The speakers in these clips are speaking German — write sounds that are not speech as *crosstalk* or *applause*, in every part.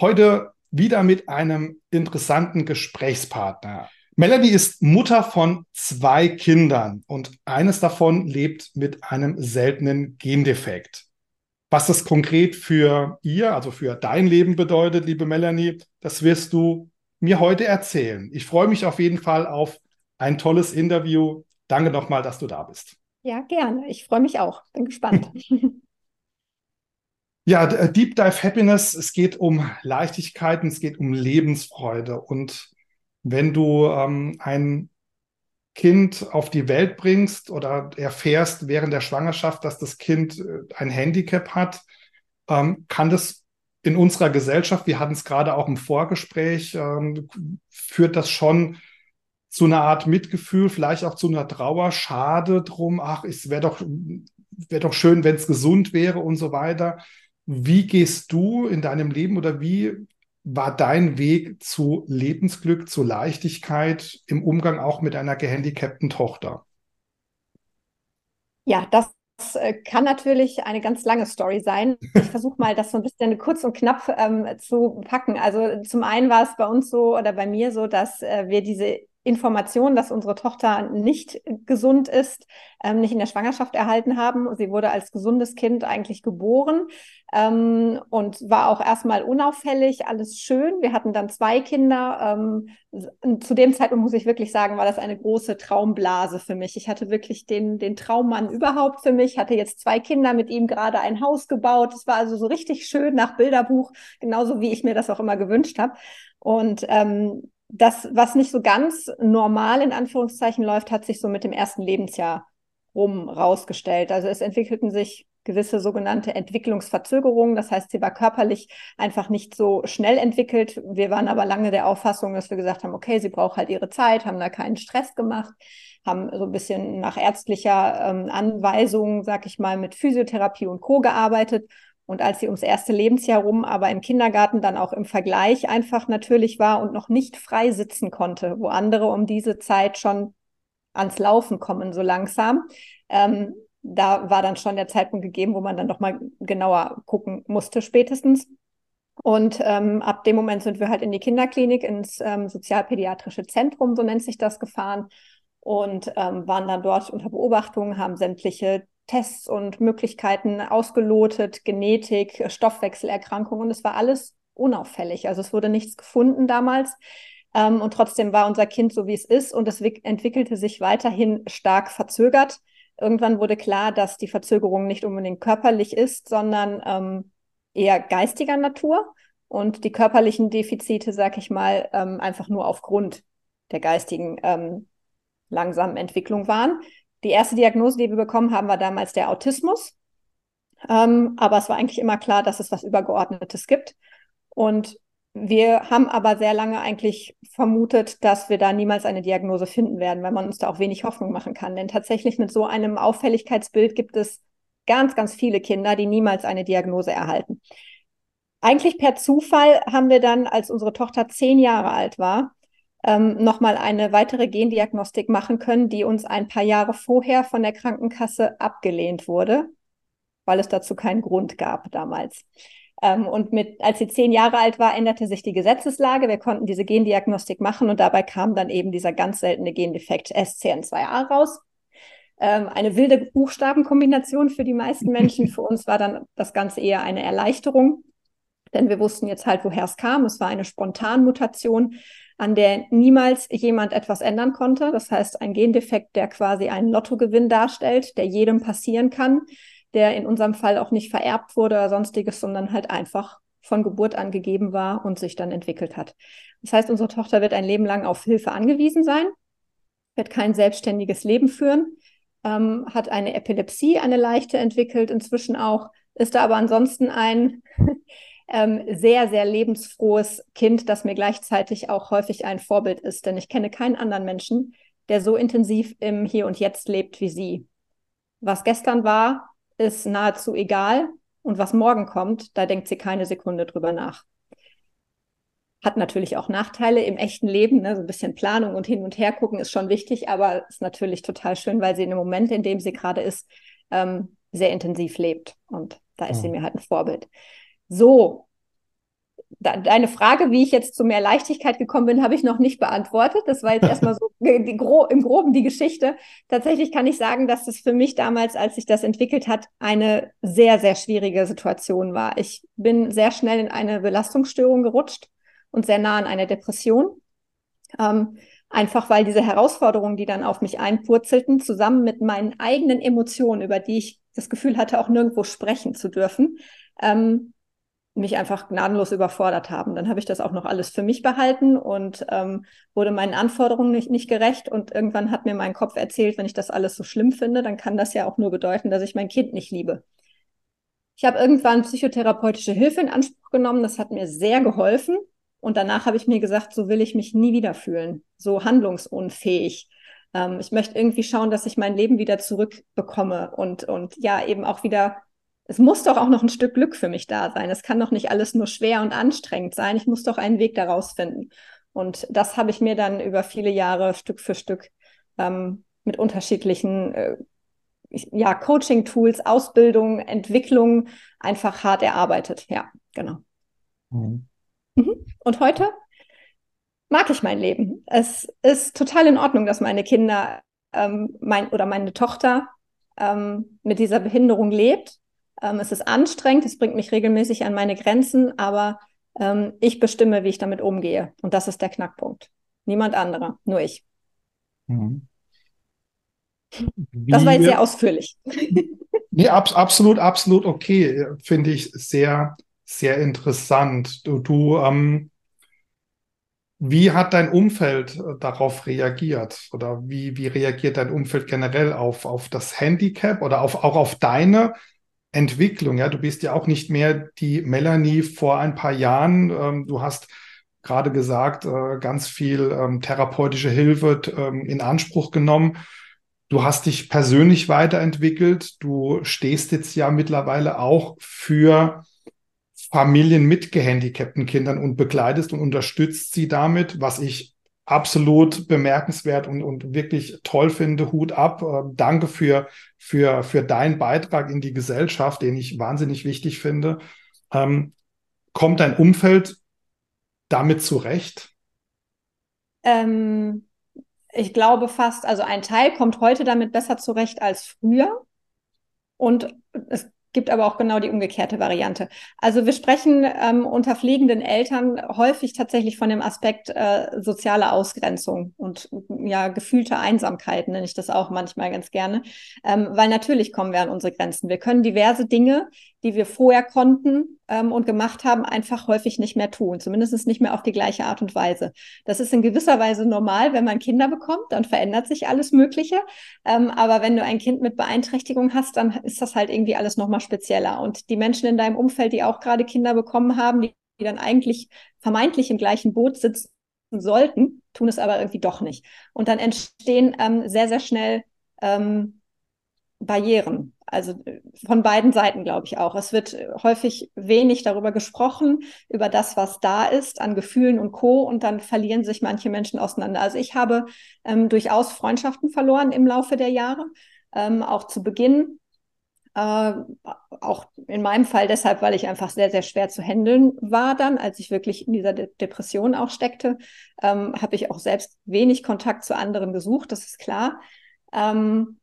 Heute wieder mit einem interessanten Gesprächspartner. Melanie ist Mutter von zwei Kindern und eines davon lebt mit einem seltenen Gendefekt. Was das konkret für ihr, also für dein Leben bedeutet, liebe Melanie, das wirst du mir heute erzählen. Ich freue mich auf jeden Fall auf ein tolles Interview. Danke nochmal, dass du da bist. Ja, gerne. Ich freue mich auch. Bin gespannt. *laughs* Ja, äh, Deep Dive Happiness, es geht um Leichtigkeiten, es geht um Lebensfreude. Und wenn du ähm, ein Kind auf die Welt bringst oder erfährst während der Schwangerschaft, dass das Kind äh, ein Handicap hat, ähm, kann das in unserer Gesellschaft, wir hatten es gerade auch im Vorgespräch, ähm, führt das schon zu einer Art Mitgefühl, vielleicht auch zu einer Trauer, schade drum, ach, es wäre doch, wäre doch schön, wenn es gesund wäre und so weiter. Wie gehst du in deinem Leben oder wie war dein Weg zu Lebensglück, zu Leichtigkeit im Umgang auch mit einer gehandicapten Tochter? Ja, das äh, kann natürlich eine ganz lange Story sein. Ich versuche mal, das so ein bisschen kurz und knapp ähm, zu packen. Also zum einen war es bei uns so oder bei mir so, dass äh, wir diese Information, dass unsere Tochter nicht gesund ist, ähm, nicht in der Schwangerschaft erhalten haben. Sie wurde als gesundes Kind eigentlich geboren ähm, und war auch erstmal unauffällig, alles schön. Wir hatten dann zwei Kinder. Ähm, zu dem Zeitpunkt muss ich wirklich sagen, war das eine große Traumblase für mich. Ich hatte wirklich den, den Traummann überhaupt für mich, hatte jetzt zwei Kinder mit ihm gerade ein Haus gebaut. Es war also so richtig schön nach Bilderbuch, genauso wie ich mir das auch immer gewünscht habe. Und ähm, das, was nicht so ganz normal in Anführungszeichen läuft, hat sich so mit dem ersten Lebensjahr rum rausgestellt. Also es entwickelten sich gewisse sogenannte Entwicklungsverzögerungen. Das heißt, sie war körperlich einfach nicht so schnell entwickelt. Wir waren aber lange der Auffassung, dass wir gesagt haben, okay, sie braucht halt ihre Zeit, haben da keinen Stress gemacht, haben so ein bisschen nach ärztlicher ähm, Anweisung, sag ich mal, mit Physiotherapie und Co. gearbeitet und als sie ums erste Lebensjahr rum, aber im Kindergarten dann auch im Vergleich einfach natürlich war und noch nicht frei sitzen konnte, wo andere um diese Zeit schon ans Laufen kommen, so langsam. Ähm, da war dann schon der Zeitpunkt gegeben, wo man dann noch mal genauer gucken musste, spätestens. Und ähm, ab dem Moment sind wir halt in die Kinderklinik, ins ähm, sozialpädiatrische Zentrum, so nennt sich das, gefahren und ähm, waren dann dort unter Beobachtung, haben sämtliche Tests und Möglichkeiten ausgelotet, Genetik, Stoffwechselerkrankungen und es war alles unauffällig. Also es wurde nichts gefunden damals. Ähm, und trotzdem war unser Kind so, wie es ist und es entwickelte sich weiterhin stark verzögert. Irgendwann wurde klar, dass die Verzögerung nicht unbedingt körperlich ist, sondern ähm, eher geistiger Natur und die körperlichen Defizite, sag ich mal, ähm, einfach nur aufgrund der geistigen ähm, langsamen Entwicklung waren. Die erste Diagnose, die wir bekommen haben, war damals der Autismus. Ähm, aber es war eigentlich immer klar, dass es was Übergeordnetes gibt. Und wir haben aber sehr lange eigentlich vermutet, dass wir da niemals eine Diagnose finden werden, weil man uns da auch wenig Hoffnung machen kann. Denn tatsächlich mit so einem Auffälligkeitsbild gibt es ganz, ganz viele Kinder, die niemals eine Diagnose erhalten. Eigentlich per Zufall haben wir dann, als unsere Tochter zehn Jahre alt war, ähm, nochmal eine weitere Gendiagnostik machen können, die uns ein paar Jahre vorher von der Krankenkasse abgelehnt wurde, weil es dazu keinen Grund gab damals. Ähm, und mit, als sie zehn Jahre alt war, änderte sich die Gesetzeslage. Wir konnten diese Gendiagnostik machen und dabei kam dann eben dieser ganz seltene Gendefekt SCN2A raus. Ähm, eine wilde Buchstabenkombination für die meisten Menschen. *laughs* Für uns war dann das Ganze eher eine Erleichterung, denn wir wussten jetzt halt, woher es kam. Es war eine Spontanmutation an der niemals jemand etwas ändern konnte. Das heißt, ein Gendefekt, der quasi einen Lottogewinn darstellt, der jedem passieren kann, der in unserem Fall auch nicht vererbt wurde oder sonstiges, sondern halt einfach von Geburt an gegeben war und sich dann entwickelt hat. Das heißt, unsere Tochter wird ein Leben lang auf Hilfe angewiesen sein, wird kein selbstständiges Leben führen, ähm, hat eine Epilepsie, eine leichte entwickelt inzwischen auch, ist da aber ansonsten ein ähm, sehr, sehr lebensfrohes Kind, das mir gleichzeitig auch häufig ein Vorbild ist. Denn ich kenne keinen anderen Menschen, der so intensiv im Hier und Jetzt lebt wie sie. Was gestern war, ist nahezu egal. Und was morgen kommt, da denkt sie keine Sekunde drüber nach. Hat natürlich auch Nachteile im echten Leben. Ne? So ein bisschen Planung und hin und her gucken ist schon wichtig, aber ist natürlich total schön, weil sie in dem Moment, in dem sie gerade ist, ähm, sehr intensiv lebt. Und da ist ja. sie mir halt ein Vorbild. So, deine Frage, wie ich jetzt zu mehr Leichtigkeit gekommen bin, habe ich noch nicht beantwortet. Das war jetzt *laughs* erstmal so die, Gro im Groben die Geschichte. Tatsächlich kann ich sagen, dass das für mich damals, als sich das entwickelt hat, eine sehr, sehr schwierige Situation war. Ich bin sehr schnell in eine Belastungsstörung gerutscht und sehr nah an eine Depression. Ähm, einfach weil diese Herausforderungen, die dann auf mich einpurzelten, zusammen mit meinen eigenen Emotionen, über die ich das Gefühl hatte, auch nirgendwo sprechen zu dürfen, ähm, mich einfach gnadenlos überfordert haben. Dann habe ich das auch noch alles für mich behalten und ähm, wurde meinen Anforderungen nicht, nicht gerecht. Und irgendwann hat mir mein Kopf erzählt, wenn ich das alles so schlimm finde, dann kann das ja auch nur bedeuten, dass ich mein Kind nicht liebe. Ich habe irgendwann psychotherapeutische Hilfe in Anspruch genommen. Das hat mir sehr geholfen. Und danach habe ich mir gesagt, so will ich mich nie wieder fühlen, so handlungsunfähig. Ähm, ich möchte irgendwie schauen, dass ich mein Leben wieder zurückbekomme und, und ja, eben auch wieder es muss doch auch noch ein Stück Glück für mich da sein. Es kann doch nicht alles nur schwer und anstrengend sein. Ich muss doch einen Weg daraus finden. Und das habe ich mir dann über viele Jahre Stück für Stück ähm, mit unterschiedlichen äh, ja, Coaching-Tools, Ausbildung, Entwicklung einfach hart erarbeitet. Ja, genau. Mhm. Mhm. Und heute mag ich mein Leben. Es ist total in Ordnung, dass meine Kinder ähm, mein, oder meine Tochter ähm, mit dieser Behinderung lebt. Ähm, es ist anstrengend, es bringt mich regelmäßig an meine Grenzen, aber ähm, ich bestimme, wie ich damit umgehe. Und das ist der Knackpunkt. Niemand anderer, nur ich. Mhm. das war jetzt sehr ausführlich. *laughs* nee, ab, absolut, absolut okay. Finde ich sehr, sehr interessant. Du, du ähm, wie hat dein Umfeld äh, darauf reagiert? Oder wie, wie reagiert dein Umfeld generell auf, auf das Handicap oder auf, auch auf deine Entwicklung. Ja, du bist ja auch nicht mehr die Melanie vor ein paar Jahren. Ähm, du hast gerade gesagt, äh, ganz viel ähm, therapeutische Hilfe ähm, in Anspruch genommen. Du hast dich persönlich weiterentwickelt. Du stehst jetzt ja mittlerweile auch für Familien mit gehandicapten Kindern und begleitest und unterstützt sie damit, was ich absolut bemerkenswert und, und wirklich toll finde. Hut ab. Äh, danke für, für, für deinen Beitrag in die Gesellschaft, den ich wahnsinnig wichtig finde. Ähm, kommt dein Umfeld damit zurecht? Ähm, ich glaube fast, also ein Teil kommt heute damit besser zurecht als früher. Und es gibt aber auch genau die umgekehrte Variante. Also wir sprechen ähm, unter pflegenden Eltern häufig tatsächlich von dem Aspekt äh, soziale Ausgrenzung und ja gefühlte Einsamkeit nenne ich das auch manchmal ganz gerne, ähm, weil natürlich kommen wir an unsere Grenzen. Wir können diverse Dinge, die wir vorher konnten ähm, und gemacht haben, einfach häufig nicht mehr tun, zumindest nicht mehr auf die gleiche Art und Weise. Das ist in gewisser Weise normal, wenn man Kinder bekommt, dann verändert sich alles Mögliche. Ähm, aber wenn du ein Kind mit Beeinträchtigung hast, dann ist das halt irgendwie alles nochmal spezieller. Und die Menschen in deinem Umfeld, die auch gerade Kinder bekommen haben, die, die dann eigentlich vermeintlich im gleichen Boot sitzen sollten, tun es aber irgendwie doch nicht. Und dann entstehen ähm, sehr, sehr schnell ähm, Barrieren. Also äh, von beiden Seiten glaube ich auch. Es wird häufig wenig darüber gesprochen, über das, was da ist, an Gefühlen und Co. Und dann verlieren sich manche Menschen auseinander. Also ich habe ähm, durchaus Freundschaften verloren im Laufe der Jahre. Ähm, auch zu Beginn äh, auch in meinem Fall deshalb, weil ich einfach sehr, sehr schwer zu handeln war dann, als ich wirklich in dieser De Depression auch steckte, ähm, habe ich auch selbst wenig Kontakt zu anderen gesucht, das ist klar. Ähm,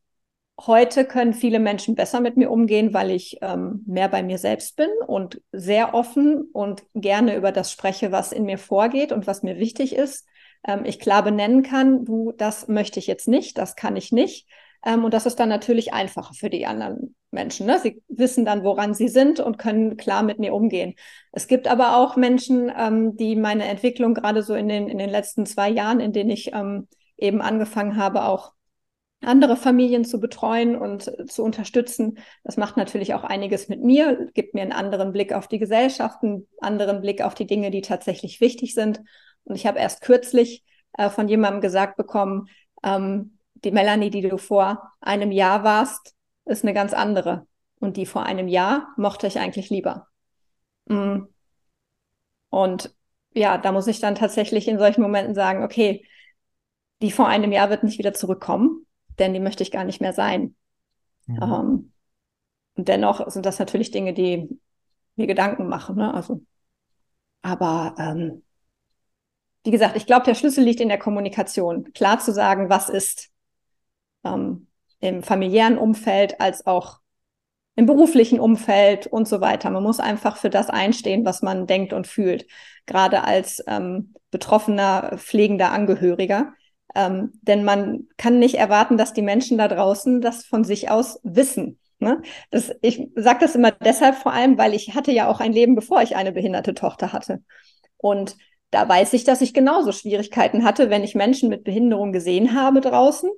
Heute können viele Menschen besser mit mir umgehen, weil ich ähm, mehr bei mir selbst bin und sehr offen und gerne über das spreche, was in mir vorgeht und was mir wichtig ist. Ähm, ich klar benennen kann, du, das möchte ich jetzt nicht, das kann ich nicht. Ähm, und das ist dann natürlich einfacher für die anderen Menschen. Ne? Sie wissen dann, woran sie sind und können klar mit mir umgehen. Es gibt aber auch Menschen, ähm, die meine Entwicklung gerade so in den, in den letzten zwei Jahren, in denen ich ähm, eben angefangen habe, auch andere Familien zu betreuen und zu unterstützen. Das macht natürlich auch einiges mit mir, gibt mir einen anderen Blick auf die Gesellschaft, einen anderen Blick auf die Dinge, die tatsächlich wichtig sind. Und ich habe erst kürzlich äh, von jemandem gesagt bekommen, ähm, die Melanie, die du vor einem Jahr warst, ist eine ganz andere. Und die vor einem Jahr mochte ich eigentlich lieber. Mm. Und ja, da muss ich dann tatsächlich in solchen Momenten sagen, okay, die vor einem Jahr wird nicht wieder zurückkommen, denn die möchte ich gar nicht mehr sein. Mhm. Ähm, und dennoch sind das natürlich Dinge, die mir Gedanken machen. Ne? Also, aber ähm, wie gesagt, ich glaube, der Schlüssel liegt in der Kommunikation. Klar zu sagen, was ist ähm, im familiären Umfeld als auch im beruflichen Umfeld und so weiter. Man muss einfach für das einstehen, was man denkt und fühlt, gerade als ähm, betroffener, pflegender Angehöriger. Ähm, denn man kann nicht erwarten, dass die Menschen da draußen das von sich aus wissen. Ne? Das, ich sage das immer deshalb vor allem, weil ich hatte ja auch ein Leben, bevor ich eine behinderte Tochter hatte. Und da weiß ich, dass ich genauso Schwierigkeiten hatte, wenn ich Menschen mit Behinderung gesehen habe draußen,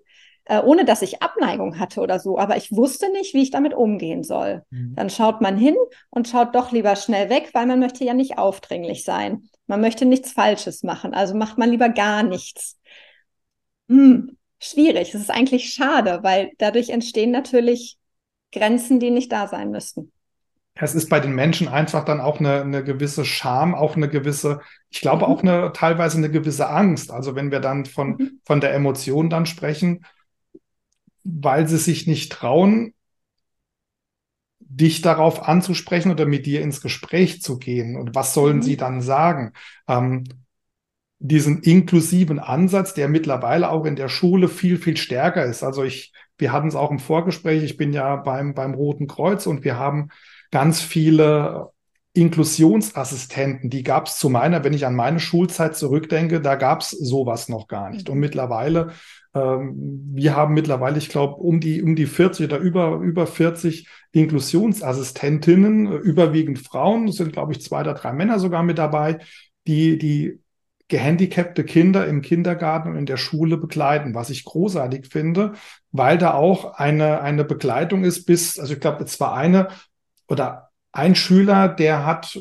äh, ohne dass ich Abneigung hatte oder so. Aber ich wusste nicht, wie ich damit umgehen soll. Mhm. Dann schaut man hin und schaut doch lieber schnell weg, weil man möchte ja nicht aufdringlich sein. Man möchte nichts Falsches machen. Also macht man lieber gar nichts hm, schwierig. Es ist eigentlich schade, weil dadurch entstehen natürlich Grenzen, die nicht da sein müssten. Es ist bei den Menschen einfach dann auch eine, eine gewisse Scham, auch eine gewisse, ich glaube mhm. auch eine teilweise eine gewisse Angst. Also wenn wir dann von, mhm. von der Emotion dann sprechen, weil sie sich nicht trauen, dich darauf anzusprechen oder mit dir ins Gespräch zu gehen. Und was sollen mhm. sie dann sagen? Ähm, diesen inklusiven Ansatz, der mittlerweile auch in der Schule viel, viel stärker ist. Also ich, wir hatten es auch im Vorgespräch, ich bin ja beim, beim Roten Kreuz und wir haben ganz viele Inklusionsassistenten, die gab es zu meiner, wenn ich an meine Schulzeit zurückdenke, da gab es sowas noch gar nicht. Und mittlerweile, ähm, wir haben mittlerweile, ich glaube, um die, um die 40 oder über, über 40 Inklusionsassistentinnen, überwiegend Frauen, sind, glaube ich, zwei oder drei Männer sogar mit dabei, die, die gehandicapte Kinder im Kindergarten und in der Schule begleiten, was ich großartig finde, weil da auch eine, eine Begleitung ist bis, also ich glaube, es war eine oder ein Schüler, der hat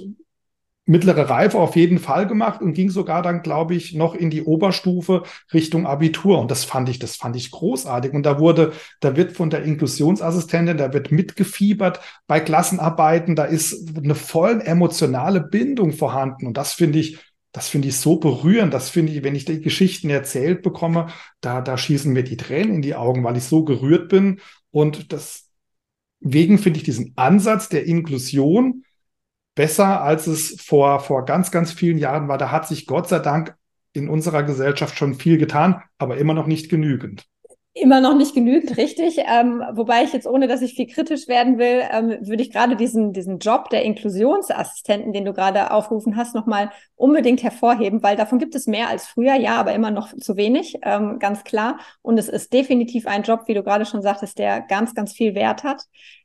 mittlere Reife auf jeden Fall gemacht und ging sogar dann, glaube ich, noch in die Oberstufe Richtung Abitur. Und das fand ich, das fand ich großartig. Und da wurde, da wird von der Inklusionsassistentin, da wird mitgefiebert bei Klassenarbeiten, da ist eine voll emotionale Bindung vorhanden. Und das finde ich das finde ich so berührend. Das finde ich, wenn ich die Geschichten erzählt bekomme, da, da schießen mir die Tränen in die Augen, weil ich so gerührt bin. Und deswegen finde ich diesen Ansatz der Inklusion besser, als es vor, vor ganz, ganz vielen Jahren war. Da hat sich Gott sei Dank in unserer Gesellschaft schon viel getan, aber immer noch nicht genügend immer noch nicht genügend, richtig. Ähm, wobei ich jetzt, ohne dass ich viel kritisch werden will, ähm, würde ich gerade diesen, diesen Job der Inklusionsassistenten, den du gerade aufgerufen hast, nochmal unbedingt hervorheben, weil davon gibt es mehr als früher, ja, aber immer noch zu wenig, ähm, ganz klar. Und es ist definitiv ein Job, wie du gerade schon sagtest, der ganz, ganz viel Wert hat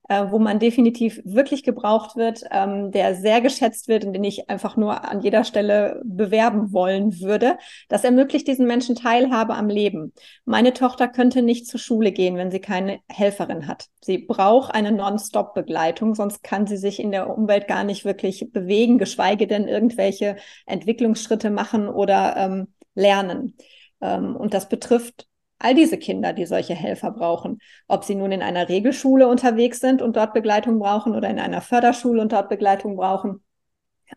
äh, wo man definitiv wirklich gebraucht wird, ähm, der sehr geschätzt wird und den ich einfach nur an jeder Stelle bewerben wollen würde. Das ermöglicht diesen Menschen Teilhabe am Leben. Meine Tochter könnte nicht zur Schule gehen, wenn sie keine Helferin hat. Sie braucht eine Non-Stop-Begleitung, sonst kann sie sich in der Umwelt gar nicht wirklich bewegen, geschweige denn irgendwelche Entwicklungsschritte machen oder ähm, lernen. Ähm, und das betrifft all diese Kinder, die solche Helfer brauchen. Ob sie nun in einer Regelschule unterwegs sind und dort Begleitung brauchen oder in einer Förderschule und dort Begleitung brauchen.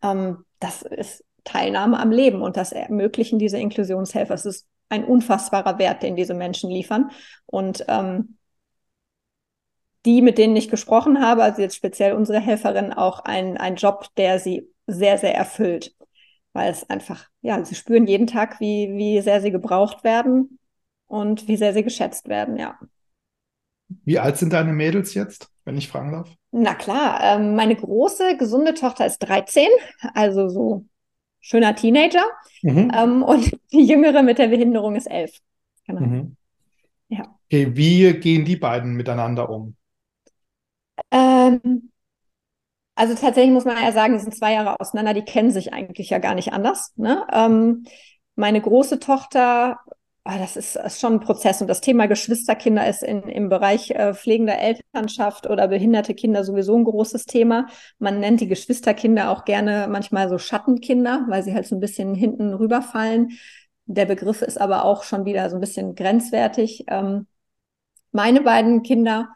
Ähm, das ist Teilnahme am Leben und das ermöglichen diese Inklusionshelfer. Es ist ein unfassbarer Wert, den diese Menschen liefern. Und ähm, die, mit denen ich gesprochen habe, also jetzt speziell unsere Helferin, auch ein, ein Job, der sie sehr, sehr erfüllt. Weil es einfach, ja, sie spüren jeden Tag, wie, wie sehr sie gebraucht werden und wie sehr sie geschätzt werden, ja. Wie alt sind deine Mädels jetzt, wenn ich fragen darf? Na klar, ähm, meine große, gesunde Tochter ist 13, also so schöner Teenager. Mhm. Ähm, und die jüngere mit der Behinderung ist 11. Genau. Mhm. Ja. Okay, wie gehen die beiden miteinander um? Ähm, also tatsächlich muss man ja sagen, die sind zwei Jahre auseinander, die kennen sich eigentlich ja gar nicht anders. Ne? Ähm, meine große Tochter das ist, ist, schon ein Prozess. Und das Thema Geschwisterkinder ist in, im Bereich äh, pflegender Elternschaft oder behinderte Kinder sowieso ein großes Thema. Man nennt die Geschwisterkinder auch gerne manchmal so Schattenkinder, weil sie halt so ein bisschen hinten rüberfallen. Der Begriff ist aber auch schon wieder so ein bisschen grenzwertig. Ähm, meine beiden Kinder,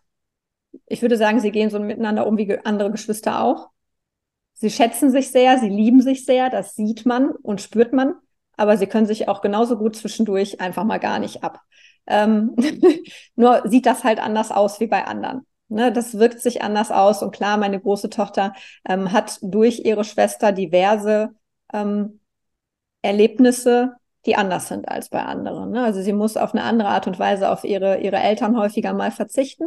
ich würde sagen, sie gehen so miteinander um wie andere Geschwister auch. Sie schätzen sich sehr, sie lieben sich sehr, das sieht man und spürt man aber sie können sich auch genauso gut zwischendurch einfach mal gar nicht ab. Ähm, *laughs* nur sieht das halt anders aus wie bei anderen. Ne, das wirkt sich anders aus. Und klar, meine große Tochter ähm, hat durch ihre Schwester diverse ähm, Erlebnisse, die anders sind als bei anderen. Ne? Also sie muss auf eine andere Art und Weise auf ihre, ihre Eltern häufiger mal verzichten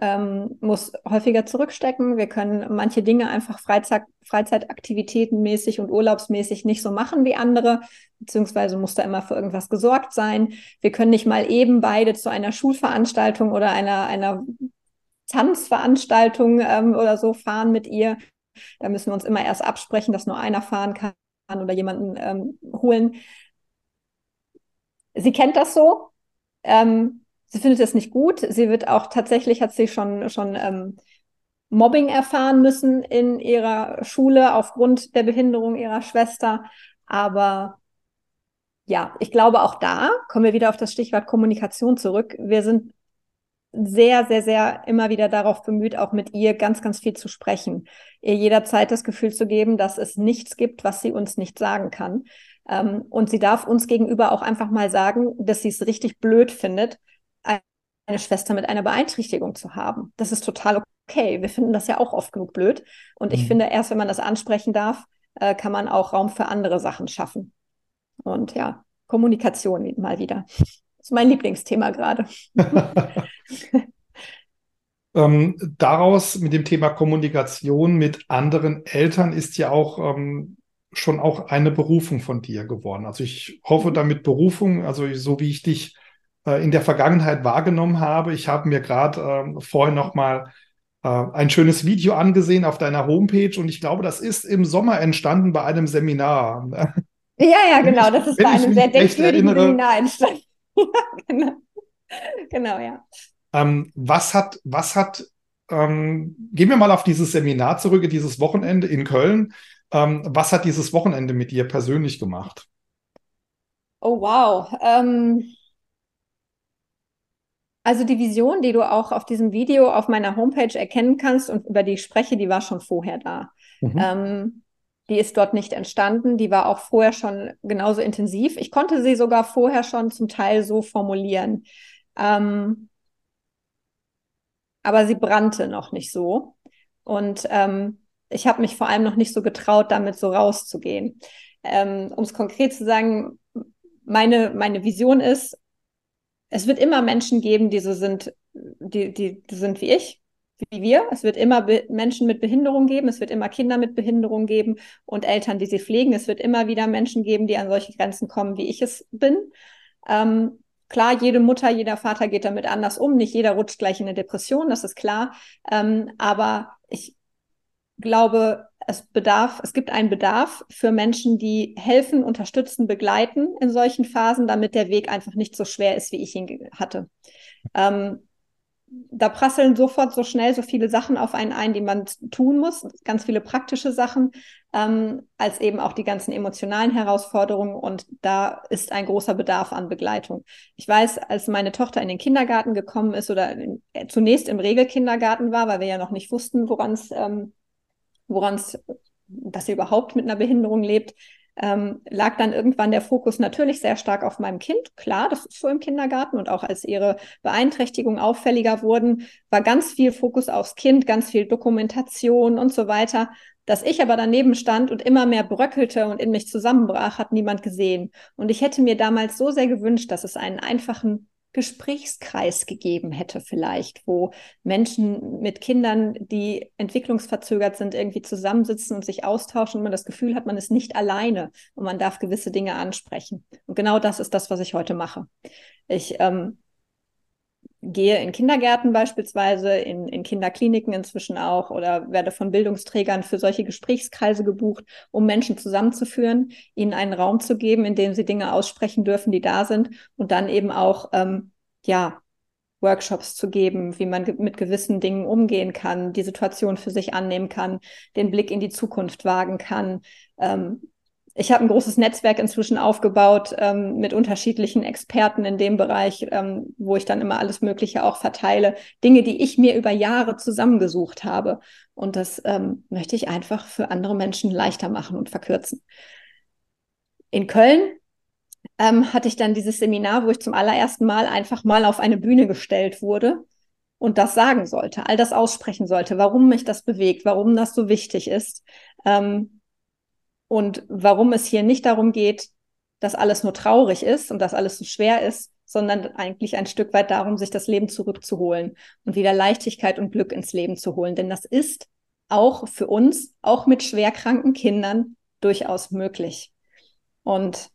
ähm, muss häufiger zurückstecken. Wir können manche Dinge einfach Freizeit, Freizeitaktivitäten mäßig und urlaubsmäßig nicht so machen wie andere, beziehungsweise muss da immer für irgendwas gesorgt sein. Wir können nicht mal eben beide zu einer Schulveranstaltung oder einer, einer Tanzveranstaltung ähm, oder so fahren mit ihr. Da müssen wir uns immer erst absprechen, dass nur einer fahren kann oder jemanden ähm, holen. Sie kennt das so. Ähm, Sie findet es nicht gut. Sie wird auch tatsächlich, hat sie schon, schon ähm, Mobbing erfahren müssen in ihrer Schule aufgrund der Behinderung ihrer Schwester. Aber ja, ich glaube auch da kommen wir wieder auf das Stichwort Kommunikation zurück. Wir sind sehr, sehr, sehr immer wieder darauf bemüht, auch mit ihr ganz, ganz viel zu sprechen. Ihr jederzeit das Gefühl zu geben, dass es nichts gibt, was sie uns nicht sagen kann. Ähm, und sie darf uns gegenüber auch einfach mal sagen, dass sie es richtig blöd findet, eine Schwester mit einer Beeinträchtigung zu haben. Das ist total okay. Wir finden das ja auch oft genug blöd. Und ich mhm. finde, erst wenn man das ansprechen darf, äh, kann man auch Raum für andere Sachen schaffen. Und ja, Kommunikation mal wieder. Das ist mein Lieblingsthema gerade. *laughs* ähm, daraus mit dem Thema Kommunikation mit anderen Eltern ist ja auch ähm, schon auch eine Berufung von dir geworden. Also ich hoffe mhm. damit Berufung, also so wie ich dich äh, in der Vergangenheit wahrgenommen habe. Ich habe mir gerade äh, vorhin noch mal äh, ein schönes Video angesehen auf deiner Homepage und ich glaube, das ist im Sommer entstanden bei einem Seminar. Ja, ja, genau. Das ist bei einem sehr denkwürdigen Seminar entstanden. *laughs* genau. genau, ja. Ähm, was hat, was hat, ähm, gehen wir mal auf dieses Seminar zurück, dieses Wochenende in Köln. Ähm, was hat dieses Wochenende mit dir persönlich gemacht? Oh, wow. Ähm, also die Vision, die du auch auf diesem Video auf meiner Homepage erkennen kannst und über die ich spreche, die war schon vorher da. Mhm. Ähm, die ist dort nicht entstanden. Die war auch vorher schon genauso intensiv. Ich konnte sie sogar vorher schon zum Teil so formulieren. Ähm, aber sie brannte noch nicht so. Und ähm, ich habe mich vor allem noch nicht so getraut, damit so rauszugehen. Ähm, um es konkret zu sagen, meine, meine Vision ist, es wird immer Menschen geben, die so sind, die, die, die sind wie ich, wie wir. Es wird immer Be Menschen mit Behinderung geben, es wird immer Kinder mit Behinderung geben und Eltern, die sie pflegen. Es wird immer wieder Menschen geben, die an solche Grenzen kommen, wie ich es bin. Ähm, klar, jede Mutter, jeder Vater geht damit anders um. Nicht jeder rutscht gleich in eine Depression, das ist klar. Ähm, aber ich glaube, es bedarf, es gibt einen Bedarf für Menschen, die helfen, unterstützen, begleiten in solchen Phasen, damit der Weg einfach nicht so schwer ist, wie ich ihn hatte. Ähm, da prasseln sofort so schnell so viele Sachen auf einen ein, die man tun muss, ganz viele praktische Sachen, ähm, als eben auch die ganzen emotionalen Herausforderungen. Und da ist ein großer Bedarf an Begleitung. Ich weiß, als meine Tochter in den Kindergarten gekommen ist oder in, äh, zunächst im Regelkindergarten war, weil wir ja noch nicht wussten, woran es ähm, woran es, dass sie überhaupt mit einer Behinderung lebt, ähm, lag dann irgendwann der Fokus natürlich sehr stark auf meinem Kind. Klar, das ist so im Kindergarten und auch als ihre Beeinträchtigungen auffälliger wurden, war ganz viel Fokus aufs Kind, ganz viel Dokumentation und so weiter. Dass ich aber daneben stand und immer mehr bröckelte und in mich zusammenbrach, hat niemand gesehen. Und ich hätte mir damals so sehr gewünscht, dass es einen einfachen Gesprächskreis gegeben hätte vielleicht, wo Menschen mit Kindern, die entwicklungsverzögert sind, irgendwie zusammensitzen und sich austauschen und man das Gefühl hat, man ist nicht alleine und man darf gewisse Dinge ansprechen. Und genau das ist das, was ich heute mache. Ich ähm, gehe in Kindergärten beispielsweise, in, in Kinderkliniken inzwischen auch oder werde von Bildungsträgern für solche Gesprächskreise gebucht, um Menschen zusammenzuführen, ihnen einen Raum zu geben, in dem sie Dinge aussprechen dürfen, die da sind und dann eben auch, ähm, ja, Workshops zu geben, wie man mit gewissen Dingen umgehen kann, die Situation für sich annehmen kann, den Blick in die Zukunft wagen kann, ähm, ich habe ein großes Netzwerk inzwischen aufgebaut ähm, mit unterschiedlichen Experten in dem Bereich, ähm, wo ich dann immer alles Mögliche auch verteile. Dinge, die ich mir über Jahre zusammengesucht habe. Und das ähm, möchte ich einfach für andere Menschen leichter machen und verkürzen. In Köln ähm, hatte ich dann dieses Seminar, wo ich zum allerersten Mal einfach mal auf eine Bühne gestellt wurde und das sagen sollte, all das aussprechen sollte, warum mich das bewegt, warum das so wichtig ist. Ähm, und warum es hier nicht darum geht, dass alles nur traurig ist und dass alles so schwer ist, sondern eigentlich ein Stück weit darum, sich das Leben zurückzuholen und wieder Leichtigkeit und Glück ins Leben zu holen. Denn das ist auch für uns, auch mit schwerkranken Kindern, durchaus möglich. Und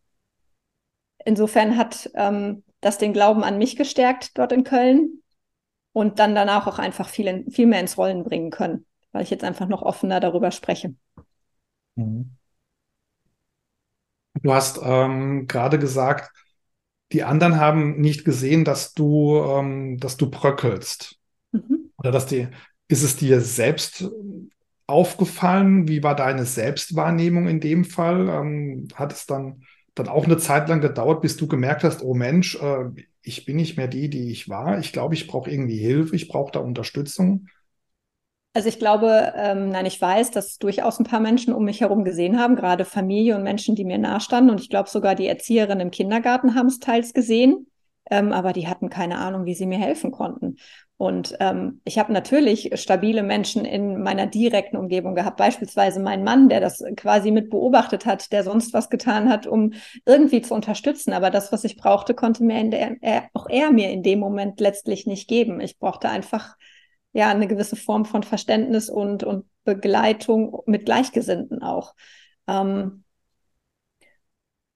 insofern hat ähm, das den Glauben an mich gestärkt dort in Köln und dann danach auch einfach viel, in, viel mehr ins Rollen bringen können, weil ich jetzt einfach noch offener darüber spreche. Mhm. Du hast ähm, gerade gesagt, die anderen haben nicht gesehen, dass du, ähm, dass du bröckelst. Mhm. Oder dass die, ist es dir selbst aufgefallen? Wie war deine Selbstwahrnehmung in dem Fall? Ähm, hat es dann, dann auch eine Zeit lang gedauert, bis du gemerkt hast, oh Mensch, äh, ich bin nicht mehr die, die ich war. Ich glaube, ich brauche irgendwie Hilfe, ich brauche da Unterstützung. Also ich glaube, ähm, nein, ich weiß, dass durchaus ein paar Menschen um mich herum gesehen haben, gerade Familie und Menschen, die mir nahestanden. Und ich glaube sogar die Erzieherinnen im Kindergarten haben es teils gesehen, ähm, aber die hatten keine Ahnung, wie sie mir helfen konnten. Und ähm, ich habe natürlich stabile Menschen in meiner direkten Umgebung gehabt, beispielsweise mein Mann, der das quasi mit beobachtet hat, der sonst was getan hat, um irgendwie zu unterstützen. Aber das, was ich brauchte, konnte mir der, er, auch er mir in dem Moment letztlich nicht geben. Ich brauchte einfach ja eine gewisse Form von Verständnis und, und Begleitung mit Gleichgesinnten auch. Ähm,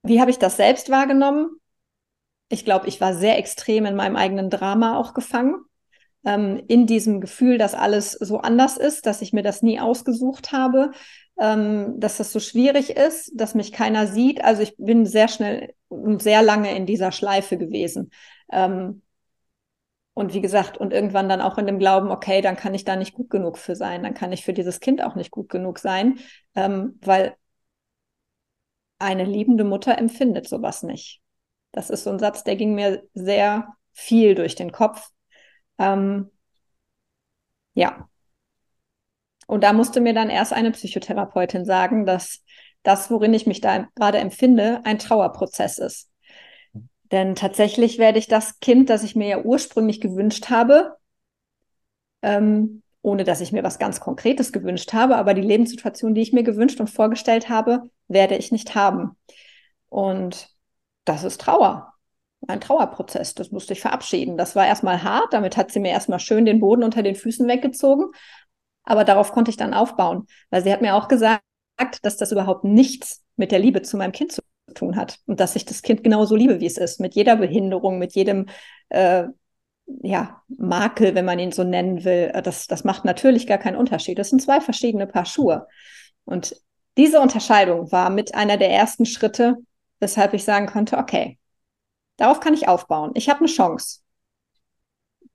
wie habe ich das selbst wahrgenommen? Ich glaube, ich war sehr extrem in meinem eigenen Drama auch gefangen. Ähm, in diesem Gefühl, dass alles so anders ist, dass ich mir das nie ausgesucht habe, ähm, dass das so schwierig ist, dass mich keiner sieht. Also ich bin sehr schnell und sehr lange in dieser Schleife gewesen. Ähm, und wie gesagt, und irgendwann dann auch in dem Glauben, okay, dann kann ich da nicht gut genug für sein, dann kann ich für dieses Kind auch nicht gut genug sein, ähm, weil eine liebende Mutter empfindet sowas nicht. Das ist so ein Satz, der ging mir sehr viel durch den Kopf. Ähm, ja. Und da musste mir dann erst eine Psychotherapeutin sagen, dass das, worin ich mich da gerade empfinde, ein Trauerprozess ist. Denn tatsächlich werde ich das Kind, das ich mir ja ursprünglich gewünscht habe, ähm, ohne dass ich mir was ganz Konkretes gewünscht habe, aber die Lebenssituation, die ich mir gewünscht und vorgestellt habe, werde ich nicht haben. Und das ist Trauer. Ein Trauerprozess, das musste ich verabschieden. Das war erstmal hart, damit hat sie mir erstmal schön den Boden unter den Füßen weggezogen. Aber darauf konnte ich dann aufbauen, weil sie hat mir auch gesagt, dass das überhaupt nichts mit der Liebe zu meinem Kind zu tun hat und dass ich das Kind genauso liebe, wie es ist, mit jeder Behinderung, mit jedem äh, ja, Makel, wenn man ihn so nennen will. Äh, das, das macht natürlich gar keinen Unterschied. Das sind zwei verschiedene Paar Schuhe. Und diese Unterscheidung war mit einer der ersten Schritte, weshalb ich sagen konnte, okay, darauf kann ich aufbauen. Ich habe eine Chance,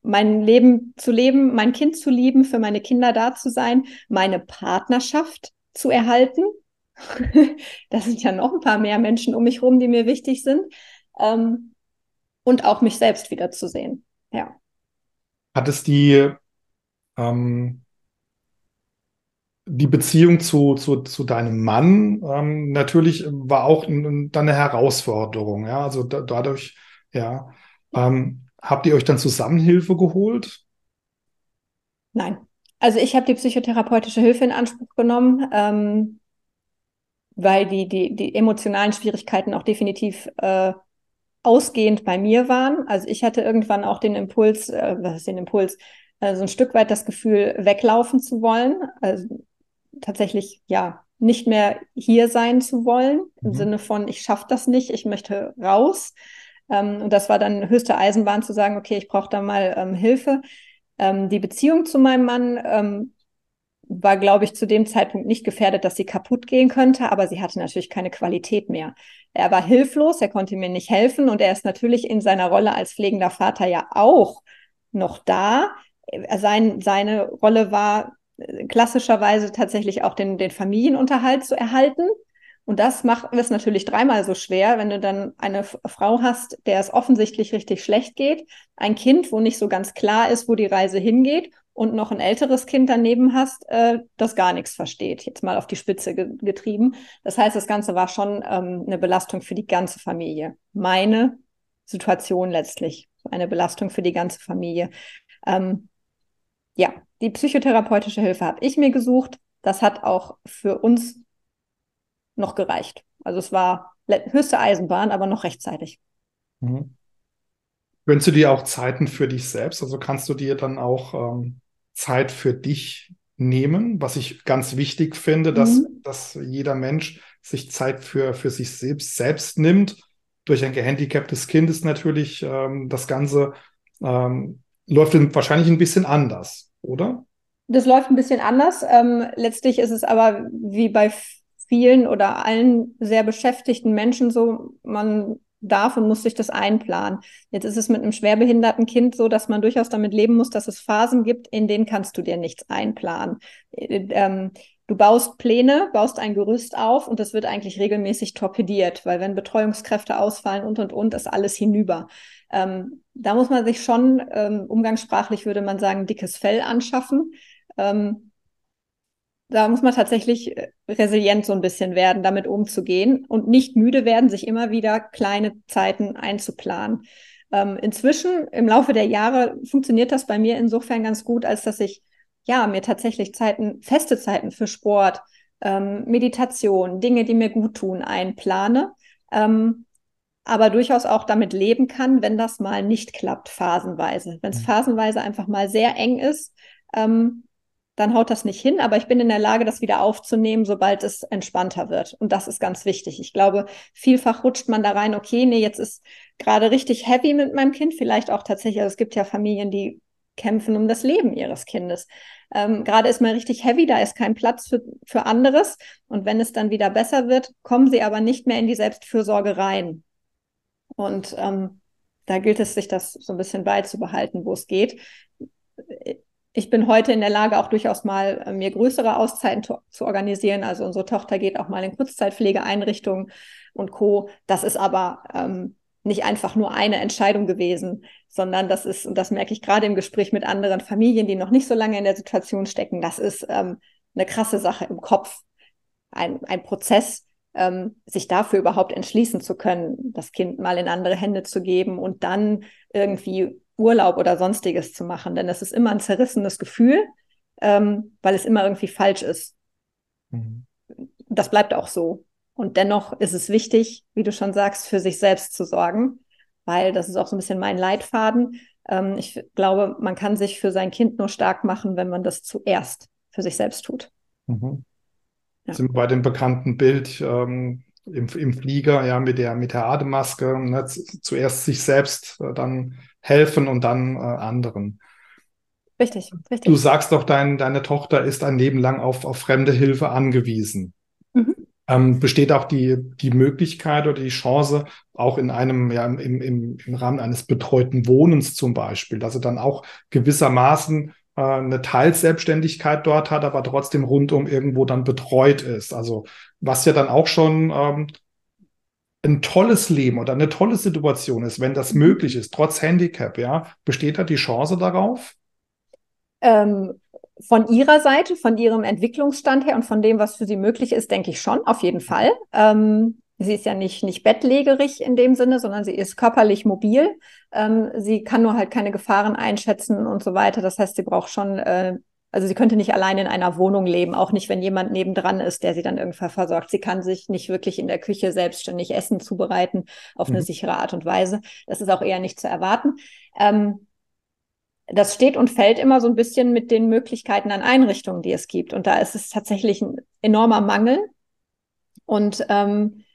mein Leben zu leben, mein Kind zu lieben, für meine Kinder da zu sein, meine Partnerschaft zu erhalten, *laughs* da sind ja noch ein paar mehr Menschen um mich herum, die mir wichtig sind. Ähm, und auch mich selbst wiederzusehen. Ja. Hat es die, ähm, die Beziehung zu, zu, zu deinem Mann ähm, natürlich war auch dann eine Herausforderung, ja. Also da, dadurch, ja. Ähm, habt ihr euch dann Zusammenhilfe geholt? Nein. Also ich habe die psychotherapeutische Hilfe in Anspruch genommen. Weil die, die, die emotionalen Schwierigkeiten auch definitiv äh, ausgehend bei mir waren. Also ich hatte irgendwann auch den Impuls, äh, was ist den Impuls, äh, so ein Stück weit das Gefühl, weglaufen zu wollen. Also tatsächlich, ja, nicht mehr hier sein zu wollen, im mhm. Sinne von, ich schaffe das nicht, ich möchte raus. Ähm, und das war dann höchste Eisenbahn zu sagen, okay, ich brauche da mal ähm, Hilfe. Ähm, die Beziehung zu meinem Mann ähm, war, glaube ich, zu dem Zeitpunkt nicht gefährdet, dass sie kaputt gehen könnte, aber sie hatte natürlich keine Qualität mehr. Er war hilflos, er konnte mir nicht helfen und er ist natürlich in seiner Rolle als pflegender Vater ja auch noch da. Sein, seine Rolle war äh, klassischerweise tatsächlich auch den, den Familienunterhalt zu erhalten. Und das macht es natürlich dreimal so schwer, wenn du dann eine Frau hast, der es offensichtlich richtig schlecht geht, ein Kind, wo nicht so ganz klar ist, wo die Reise hingeht und noch ein älteres Kind daneben hast, äh, das gar nichts versteht. Jetzt mal auf die Spitze ge getrieben. Das heißt, das Ganze war schon ähm, eine Belastung für die ganze Familie. Meine Situation letztlich, eine Belastung für die ganze Familie. Ähm, ja, die psychotherapeutische Hilfe habe ich mir gesucht. Das hat auch für uns noch gereicht. Also es war höchste Eisenbahn, aber noch rechtzeitig. Mhm. Gönnst du dir auch Zeiten für dich selbst? Also kannst du dir dann auch ähm, Zeit für dich nehmen, was ich ganz wichtig finde, dass, mhm. dass jeder Mensch sich Zeit für, für sich selbst, selbst nimmt. Durch ein gehandicaptes Kind ist natürlich ähm, das Ganze ähm, läuft wahrscheinlich ein bisschen anders, oder? Das läuft ein bisschen anders. Ähm, letztlich ist es aber wie bei vielen oder allen sehr beschäftigten Menschen so, man darf und muss sich das einplanen. Jetzt ist es mit einem schwerbehinderten Kind so, dass man durchaus damit leben muss, dass es Phasen gibt, in denen kannst du dir nichts einplanen. Äh, ähm, du baust Pläne, baust ein Gerüst auf und das wird eigentlich regelmäßig torpediert, weil wenn Betreuungskräfte ausfallen und und und, ist alles hinüber. Ähm, da muss man sich schon, ähm, umgangssprachlich würde man sagen, dickes Fell anschaffen. Ähm, da muss man tatsächlich äh, resilient so ein bisschen werden, damit umzugehen und nicht müde werden, sich immer wieder kleine Zeiten einzuplanen. Ähm, inzwischen, im Laufe der Jahre, funktioniert das bei mir insofern ganz gut, als dass ich ja mir tatsächlich Zeiten, feste Zeiten für Sport, ähm, Meditation, Dinge, die mir gut tun, einplane. Ähm, aber durchaus auch damit leben kann, wenn das mal nicht klappt, phasenweise. Wenn es mhm. phasenweise einfach mal sehr eng ist, ähm, dann haut das nicht hin, aber ich bin in der Lage, das wieder aufzunehmen, sobald es entspannter wird. Und das ist ganz wichtig. Ich glaube, vielfach rutscht man da rein, okay, nee, jetzt ist gerade richtig heavy mit meinem Kind, vielleicht auch tatsächlich, also es gibt ja Familien, die kämpfen um das Leben ihres Kindes. Ähm, gerade ist man richtig heavy, da ist kein Platz für, für anderes. Und wenn es dann wieder besser wird, kommen sie aber nicht mehr in die Selbstfürsorge rein. Und ähm, da gilt es, sich das so ein bisschen beizubehalten, wo es geht ich bin heute in der Lage, auch durchaus mal äh, mir größere Auszeiten zu organisieren. Also unsere Tochter geht auch mal in Kurzzeitpflegeeinrichtungen und Co. Das ist aber ähm, nicht einfach nur eine Entscheidung gewesen, sondern das ist, und das merke ich gerade im Gespräch mit anderen Familien, die noch nicht so lange in der Situation stecken, das ist ähm, eine krasse Sache im Kopf, ein, ein Prozess, ähm, sich dafür überhaupt entschließen zu können, das Kind mal in andere Hände zu geben und dann irgendwie Urlaub oder sonstiges zu machen, denn es ist immer ein zerrissenes Gefühl, ähm, weil es immer irgendwie falsch ist. Mhm. Das bleibt auch so. Und dennoch ist es wichtig, wie du schon sagst, für sich selbst zu sorgen, weil das ist auch so ein bisschen mein Leitfaden. Ähm, ich glaube, man kann sich für sein Kind nur stark machen, wenn man das zuerst für sich selbst tut. Mhm. Ja. Sind wir bei dem bekannten Bild ähm, im, im Flieger, ja, mit der, mit der Atemmaske, ne, zuerst sich selbst, äh, dann helfen und dann äh, anderen. Richtig, richtig. Du sagst doch, dein, deine Tochter ist ein Leben lang auf, auf fremde Hilfe angewiesen. Mhm. Ähm, besteht auch die, die Möglichkeit oder die Chance, auch in einem, ja, im, im, im Rahmen eines betreuten Wohnens zum Beispiel, dass er dann auch gewissermaßen äh, eine Teilselbstständigkeit dort hat, aber trotzdem rundum irgendwo dann betreut ist. Also was ja dann auch schon ähm, ein tolles Leben oder eine tolle Situation ist, wenn das möglich ist, trotz Handicap, ja, besteht da die Chance darauf? Ähm, von ihrer Seite, von ihrem Entwicklungsstand her und von dem, was für sie möglich ist, denke ich schon, auf jeden Fall. Ähm, sie ist ja nicht, nicht bettlägerig in dem Sinne, sondern sie ist körperlich mobil. Ähm, sie kann nur halt keine Gefahren einschätzen und so weiter. Das heißt, sie braucht schon äh, also sie könnte nicht allein in einer Wohnung leben, auch nicht, wenn jemand nebendran ist, der sie dann irgendwann versorgt. Sie kann sich nicht wirklich in der Küche selbstständig Essen zubereiten auf mhm. eine sichere Art und Weise. Das ist auch eher nicht zu erwarten. Ähm, das steht und fällt immer so ein bisschen mit den Möglichkeiten an Einrichtungen, die es gibt. Und da ist es tatsächlich ein enormer Mangel. Und ähm,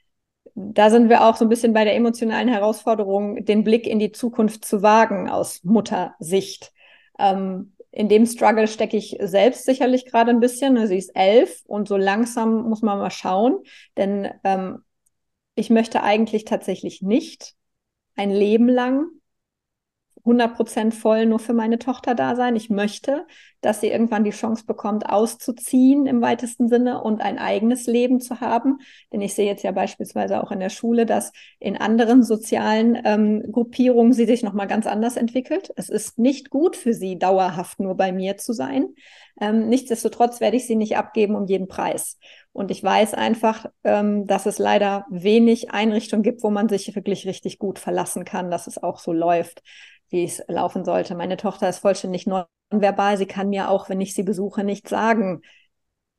da sind wir auch so ein bisschen bei der emotionalen Herausforderung, den Blick in die Zukunft zu wagen aus Muttersicht. Ähm, in dem Struggle stecke ich selbst sicherlich gerade ein bisschen. Sie ist elf und so langsam muss man mal schauen, denn ähm, ich möchte eigentlich tatsächlich nicht ein Leben lang 100% voll nur für meine Tochter da sein. Ich möchte, dass sie irgendwann die Chance bekommt, auszuziehen im weitesten Sinne und ein eigenes Leben zu haben. Denn ich sehe jetzt ja beispielsweise auch in der Schule, dass in anderen sozialen ähm, Gruppierungen sie sich nochmal ganz anders entwickelt. Es ist nicht gut für sie, dauerhaft nur bei mir zu sein. Ähm, nichtsdestotrotz werde ich sie nicht abgeben um jeden Preis. Und ich weiß einfach, ähm, dass es leider wenig Einrichtungen gibt, wo man sich wirklich richtig gut verlassen kann, dass es auch so läuft wie es laufen sollte. Meine Tochter ist vollständig nonverbal. Sie kann mir auch, wenn ich sie besuche, nicht sagen,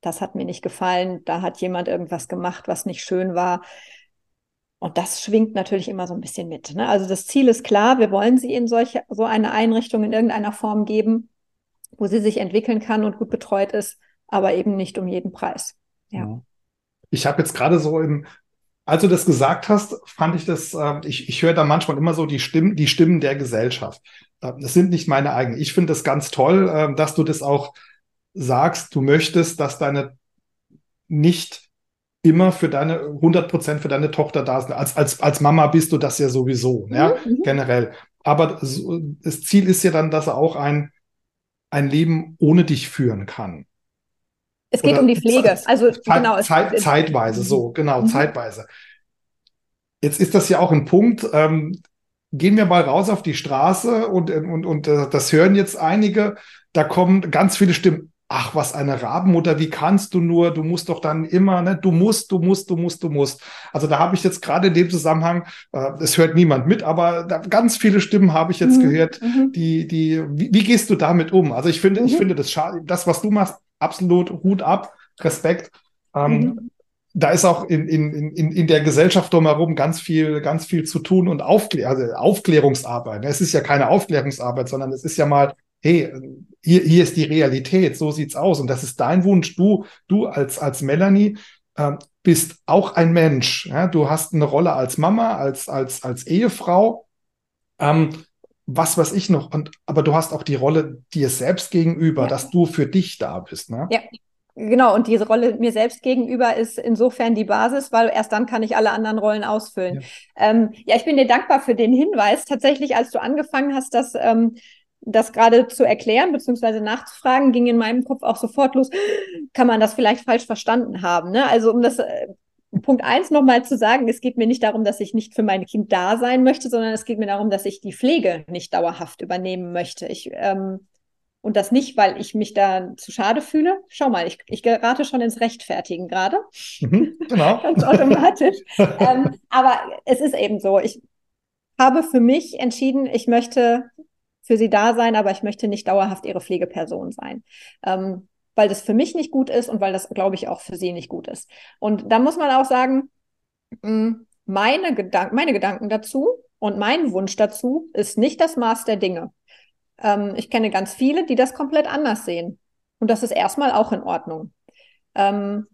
das hat mir nicht gefallen, da hat jemand irgendwas gemacht, was nicht schön war. Und das schwingt natürlich immer so ein bisschen mit. Ne? Also das Ziel ist klar, wir wollen sie in solche, so eine Einrichtung in irgendeiner Form geben, wo sie sich entwickeln kann und gut betreut ist, aber eben nicht um jeden Preis. Ja. Ich habe jetzt gerade so im als du das gesagt hast, fand ich das, äh, ich, ich höre da manchmal immer so die Stimmen, die Stimmen der Gesellschaft. Äh, das sind nicht meine eigenen. Ich finde das ganz toll, äh, dass du das auch sagst, du möchtest, dass deine nicht immer für deine 100 Prozent für deine Tochter da sind. Als, als, als Mama bist du das ja sowieso, mhm. ja, mhm. generell. Aber das Ziel ist ja dann, dass er auch ein, ein Leben ohne dich führen kann. Es geht Oder um die Pflege. Also genau. Zeit, zeitweise, so, genau, mhm. zeitweise. Jetzt ist das ja auch ein Punkt. Ähm, gehen wir mal raus auf die Straße und, und, und äh, das hören jetzt einige. Da kommen ganz viele Stimmen. Ach, was eine Rabenmutter, wie kannst du nur? Du musst doch dann immer, ne? Du musst, du musst, du musst, du musst. Also da habe ich jetzt gerade in dem Zusammenhang, äh, es hört niemand mit, aber da, ganz viele Stimmen habe ich jetzt mhm. gehört, mhm. die, die, wie, wie, gehst du damit um? Also ich finde, mhm. ich finde das schade, das, was du machst, absolut Hut ab, Respekt. Ähm, mhm. Da ist auch in, in, in, in der Gesellschaft drumherum ganz viel, ganz viel zu tun und Aufklär also Aufklärungsarbeit. Es ist ja keine Aufklärungsarbeit, sondern es ist ja mal, hey, hier, hier ist die Realität, so sieht's aus. Und das ist dein Wunsch. Du, du als, als Melanie, äh, bist auch ein Mensch. Ja? Du hast eine Rolle als Mama, als, als, als Ehefrau. Ähm, was weiß ich noch. Und, aber du hast auch die Rolle dir selbst gegenüber, ja. dass du für dich da bist. Ne? Ja. Genau, und diese Rolle mir selbst gegenüber ist insofern die Basis, weil erst dann kann ich alle anderen Rollen ausfüllen. Ja, ähm, ja ich bin dir dankbar für den Hinweis. Tatsächlich, als du angefangen hast, das, ähm, das gerade zu erklären bzw. nachzufragen, ging in meinem Kopf auch sofort los, kann man das vielleicht falsch verstanden haben. Ne? Also um das äh, Punkt eins nochmal zu sagen, es geht mir nicht darum, dass ich nicht für mein Kind da sein möchte, sondern es geht mir darum, dass ich die Pflege nicht dauerhaft übernehmen möchte. Ich, ähm, und das nicht, weil ich mich da zu schade fühle. Schau mal, ich, ich gerate schon ins Rechtfertigen gerade. Mhm, genau. *laughs* Ganz automatisch. *laughs* ähm, aber es ist eben so. Ich habe für mich entschieden, ich möchte für sie da sein, aber ich möchte nicht dauerhaft ihre Pflegeperson sein. Ähm, weil das für mich nicht gut ist und weil das, glaube ich, auch für sie nicht gut ist. Und da muss man auch sagen, hm, meine, Gedank meine Gedanken dazu und mein Wunsch dazu ist nicht das Maß der Dinge. Ähm, ich kenne ganz viele, die das komplett anders sehen. Und das ist erstmal auch in Ordnung. Ähm,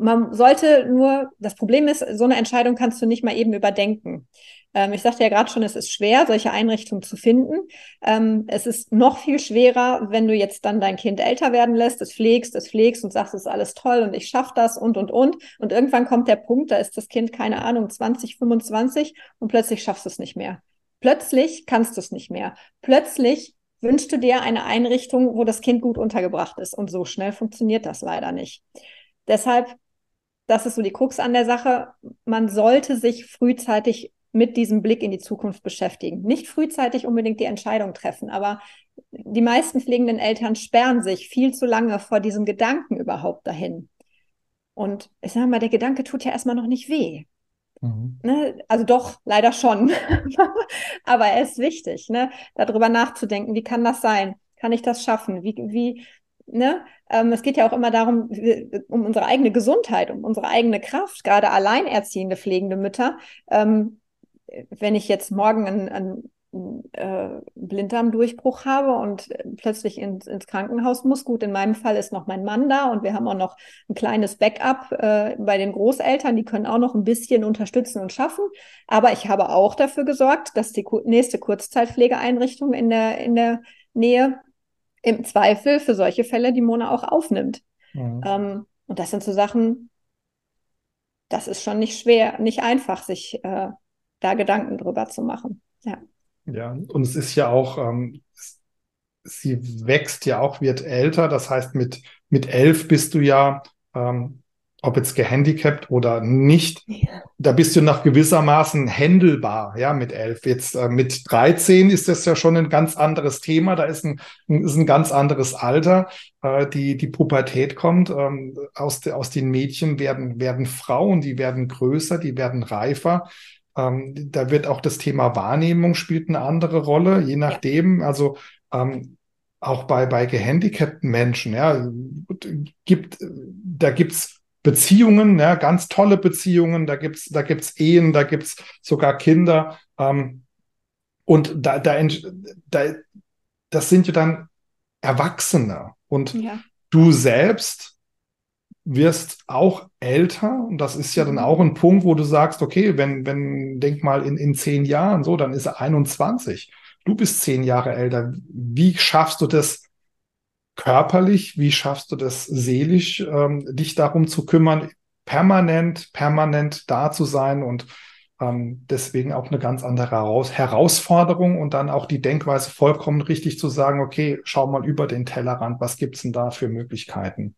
man sollte nur, das Problem ist, so eine Entscheidung kannst du nicht mal eben überdenken. Ähm, ich sagte ja gerade schon, es ist schwer, solche Einrichtungen zu finden. Ähm, es ist noch viel schwerer, wenn du jetzt dann dein Kind älter werden lässt, es pflegst, es pflegst und sagst, es ist alles toll und ich schaffe das und, und, und. Und irgendwann kommt der Punkt, da ist das Kind, keine Ahnung, 20, 25 und plötzlich schaffst du es nicht mehr. Plötzlich kannst du es nicht mehr. Plötzlich wünschst du dir eine Einrichtung, wo das Kind gut untergebracht ist. Und so schnell funktioniert das leider nicht. Deshalb das ist so die Krux an der Sache. Man sollte sich frühzeitig mit diesem Blick in die Zukunft beschäftigen. Nicht frühzeitig unbedingt die Entscheidung treffen, aber die meisten pflegenden Eltern sperren sich viel zu lange vor diesem Gedanken überhaupt dahin. Und ich sage mal, der Gedanke tut ja erstmal noch nicht weh. Mhm. Ne? Also doch, leider schon. *laughs* aber er ist wichtig, ne? darüber nachzudenken, wie kann das sein? Kann ich das schaffen? Wie, wie, Ne? Ähm, es geht ja auch immer darum, um unsere eigene Gesundheit, um unsere eigene Kraft, gerade alleinerziehende pflegende Mütter. Ähm, wenn ich jetzt morgen ein, ein äh, Blinddarmdurchbruch habe und plötzlich ins, ins Krankenhaus muss. Gut, in meinem Fall ist noch mein Mann da und wir haben auch noch ein kleines Backup äh, bei den Großeltern. Die können auch noch ein bisschen unterstützen und schaffen. Aber ich habe auch dafür gesorgt, dass die nächste Kurzzeitpflegeeinrichtung in der, in der Nähe im Zweifel für solche Fälle die Mona auch aufnimmt. Mhm. Ähm, und das sind so Sachen, das ist schon nicht schwer, nicht einfach, sich äh, da Gedanken drüber zu machen. Ja. Ja, und es ist ja auch, ähm, sie wächst ja auch, wird älter. Das heißt, mit, mit elf bist du ja, ähm, ob jetzt gehandicapt oder nicht, ja. da bist du nach gewissermaßen händelbar, ja, mit elf. Jetzt äh, mit 13 ist das ja schon ein ganz anderes Thema. Da ist ein, ist ein ganz anderes Alter. Äh, die, die Pubertät kommt. Ähm, aus, de, aus den Mädchen werden, werden Frauen, die werden größer, die werden reifer. Ähm, da wird auch das Thema Wahrnehmung spielt eine andere Rolle, je nachdem. Also ähm, auch bei, bei gehandicapten Menschen, ja, gibt, da gibt's Beziehungen, ja, ganz tolle Beziehungen, da gibt's da gibt's Ehen, da gibt's sogar Kinder. Ähm, und da, da, da, das sind ja dann Erwachsene. Und ja. du selbst wirst auch älter und das ist ja dann mhm. auch ein Punkt, wo du sagst, okay, wenn, wenn, denk mal in, in zehn Jahren so, dann ist er 21. Du bist zehn Jahre älter. Wie schaffst du das körperlich? Wie schaffst du das seelisch, ähm, dich darum zu kümmern, permanent, permanent da zu sein und ähm, deswegen auch eine ganz andere Heraus Herausforderung und dann auch die Denkweise vollkommen richtig zu sagen, okay, schau mal über den Tellerrand, was gibt's denn da für Möglichkeiten?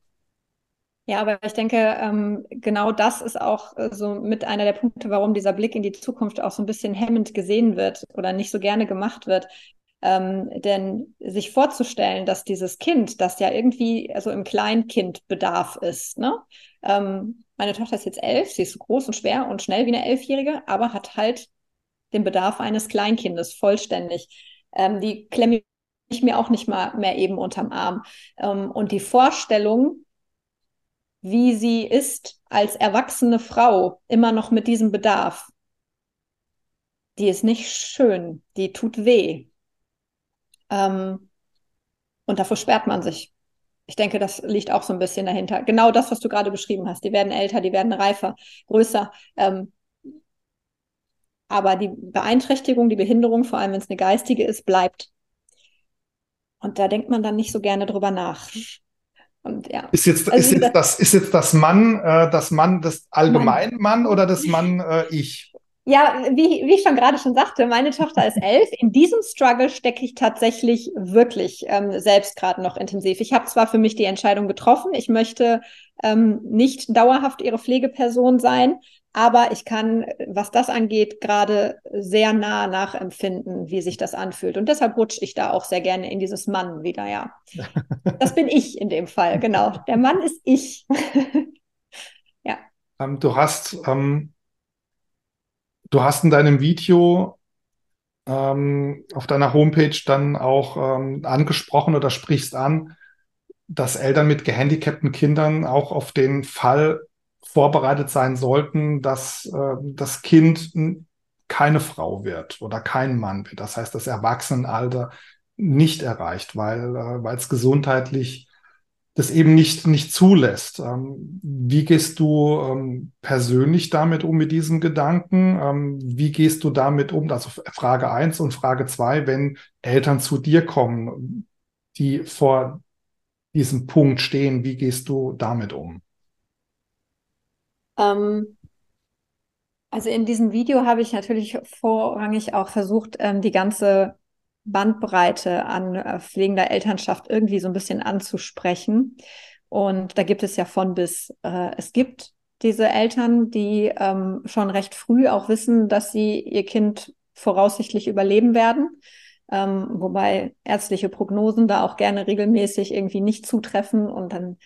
Ja, aber ich denke, ähm, genau das ist auch äh, so mit einer der Punkte, warum dieser Blick in die Zukunft auch so ein bisschen hemmend gesehen wird oder nicht so gerne gemacht wird. Ähm, denn sich vorzustellen, dass dieses Kind, das ja irgendwie also im Kleinkindbedarf ist, ne? Ähm, meine Tochter ist jetzt elf, sie ist so groß und schwer und schnell wie eine Elfjährige, aber hat halt den Bedarf eines Kleinkindes vollständig. Ähm, die klemme ich mir auch nicht mal mehr eben unterm Arm. Ähm, und die Vorstellung, wie sie ist als erwachsene Frau, immer noch mit diesem Bedarf, die ist nicht schön, die tut weh. Ähm, und davor sperrt man sich. Ich denke, das liegt auch so ein bisschen dahinter. Genau das, was du gerade beschrieben hast. Die werden älter, die werden reifer, größer. Ähm, aber die Beeinträchtigung, die Behinderung, vor allem wenn es eine geistige ist, bleibt. Und da denkt man dann nicht so gerne drüber nach. Und ja. Ist jetzt, also ist jetzt das, ist jetzt das Mann, äh, das Mann, das allgemein Mann oder das Mann äh, ich? Ja, wie, wie ich schon gerade schon sagte, meine Tochter ist elf. In diesem Struggle stecke ich tatsächlich wirklich ähm, selbst gerade noch intensiv. Ich habe zwar für mich die Entscheidung getroffen, ich möchte ähm, nicht dauerhaft ihre Pflegeperson sein, aber ich kann, was das angeht, gerade sehr nah nachempfinden, wie sich das anfühlt. Und deshalb rutsche ich da auch sehr gerne in dieses Mann wieder, ja. *laughs* Das bin ich in dem Fall, genau. Der Mann ist ich. *laughs* ja. Ähm, du hast, ähm, du hast in deinem Video ähm, auf deiner Homepage dann auch ähm, angesprochen oder sprichst an, dass Eltern mit gehandicapten Kindern auch auf den Fall vorbereitet sein sollten, dass äh, das Kind keine Frau wird oder kein Mann wird. Das heißt, das Erwachsenenalter nicht erreicht, weil äh, weil es gesundheitlich das eben nicht nicht zulässt. Ähm, wie gehst du ähm, persönlich damit um mit diesem Gedanken? Ähm, wie gehst du damit um? Also Frage eins und Frage zwei, wenn Eltern zu dir kommen, die vor diesem Punkt stehen, wie gehst du damit um? Ähm, also in diesem Video habe ich natürlich vorrangig auch versucht, ähm, die ganze Bandbreite an äh, pflegender Elternschaft irgendwie so ein bisschen anzusprechen. Und da gibt es ja von bis. Äh, es gibt diese Eltern, die ähm, schon recht früh auch wissen, dass sie ihr Kind voraussichtlich überleben werden. Ähm, wobei ärztliche Prognosen da auch gerne regelmäßig irgendwie nicht zutreffen und dann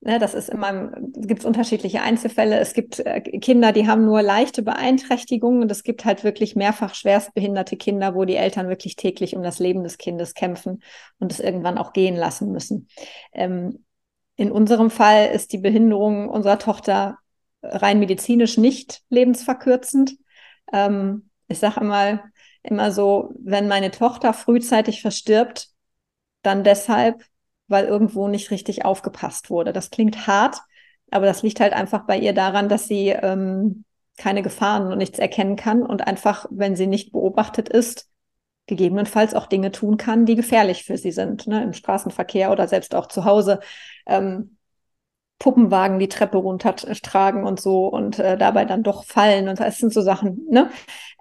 Ne, das ist immer, gibt es unterschiedliche Einzelfälle. Es gibt äh, Kinder, die haben nur leichte Beeinträchtigungen und es gibt halt wirklich mehrfach schwerstbehinderte Kinder, wo die Eltern wirklich täglich um das Leben des Kindes kämpfen und es irgendwann auch gehen lassen müssen. Ähm, in unserem Fall ist die Behinderung unserer Tochter rein medizinisch nicht lebensverkürzend. Ähm, ich sage einmal, immer so, wenn meine Tochter frühzeitig verstirbt, dann deshalb, weil irgendwo nicht richtig aufgepasst wurde. Das klingt hart, aber das liegt halt einfach bei ihr daran, dass sie ähm, keine Gefahren und nichts erkennen kann und einfach, wenn sie nicht beobachtet ist, gegebenenfalls auch Dinge tun kann, die gefährlich für sie sind, ne, im Straßenverkehr oder selbst auch zu Hause. Ähm, Puppenwagen die Treppe runtertragen und so und äh, dabei dann doch fallen. Und das sind so Sachen, ne?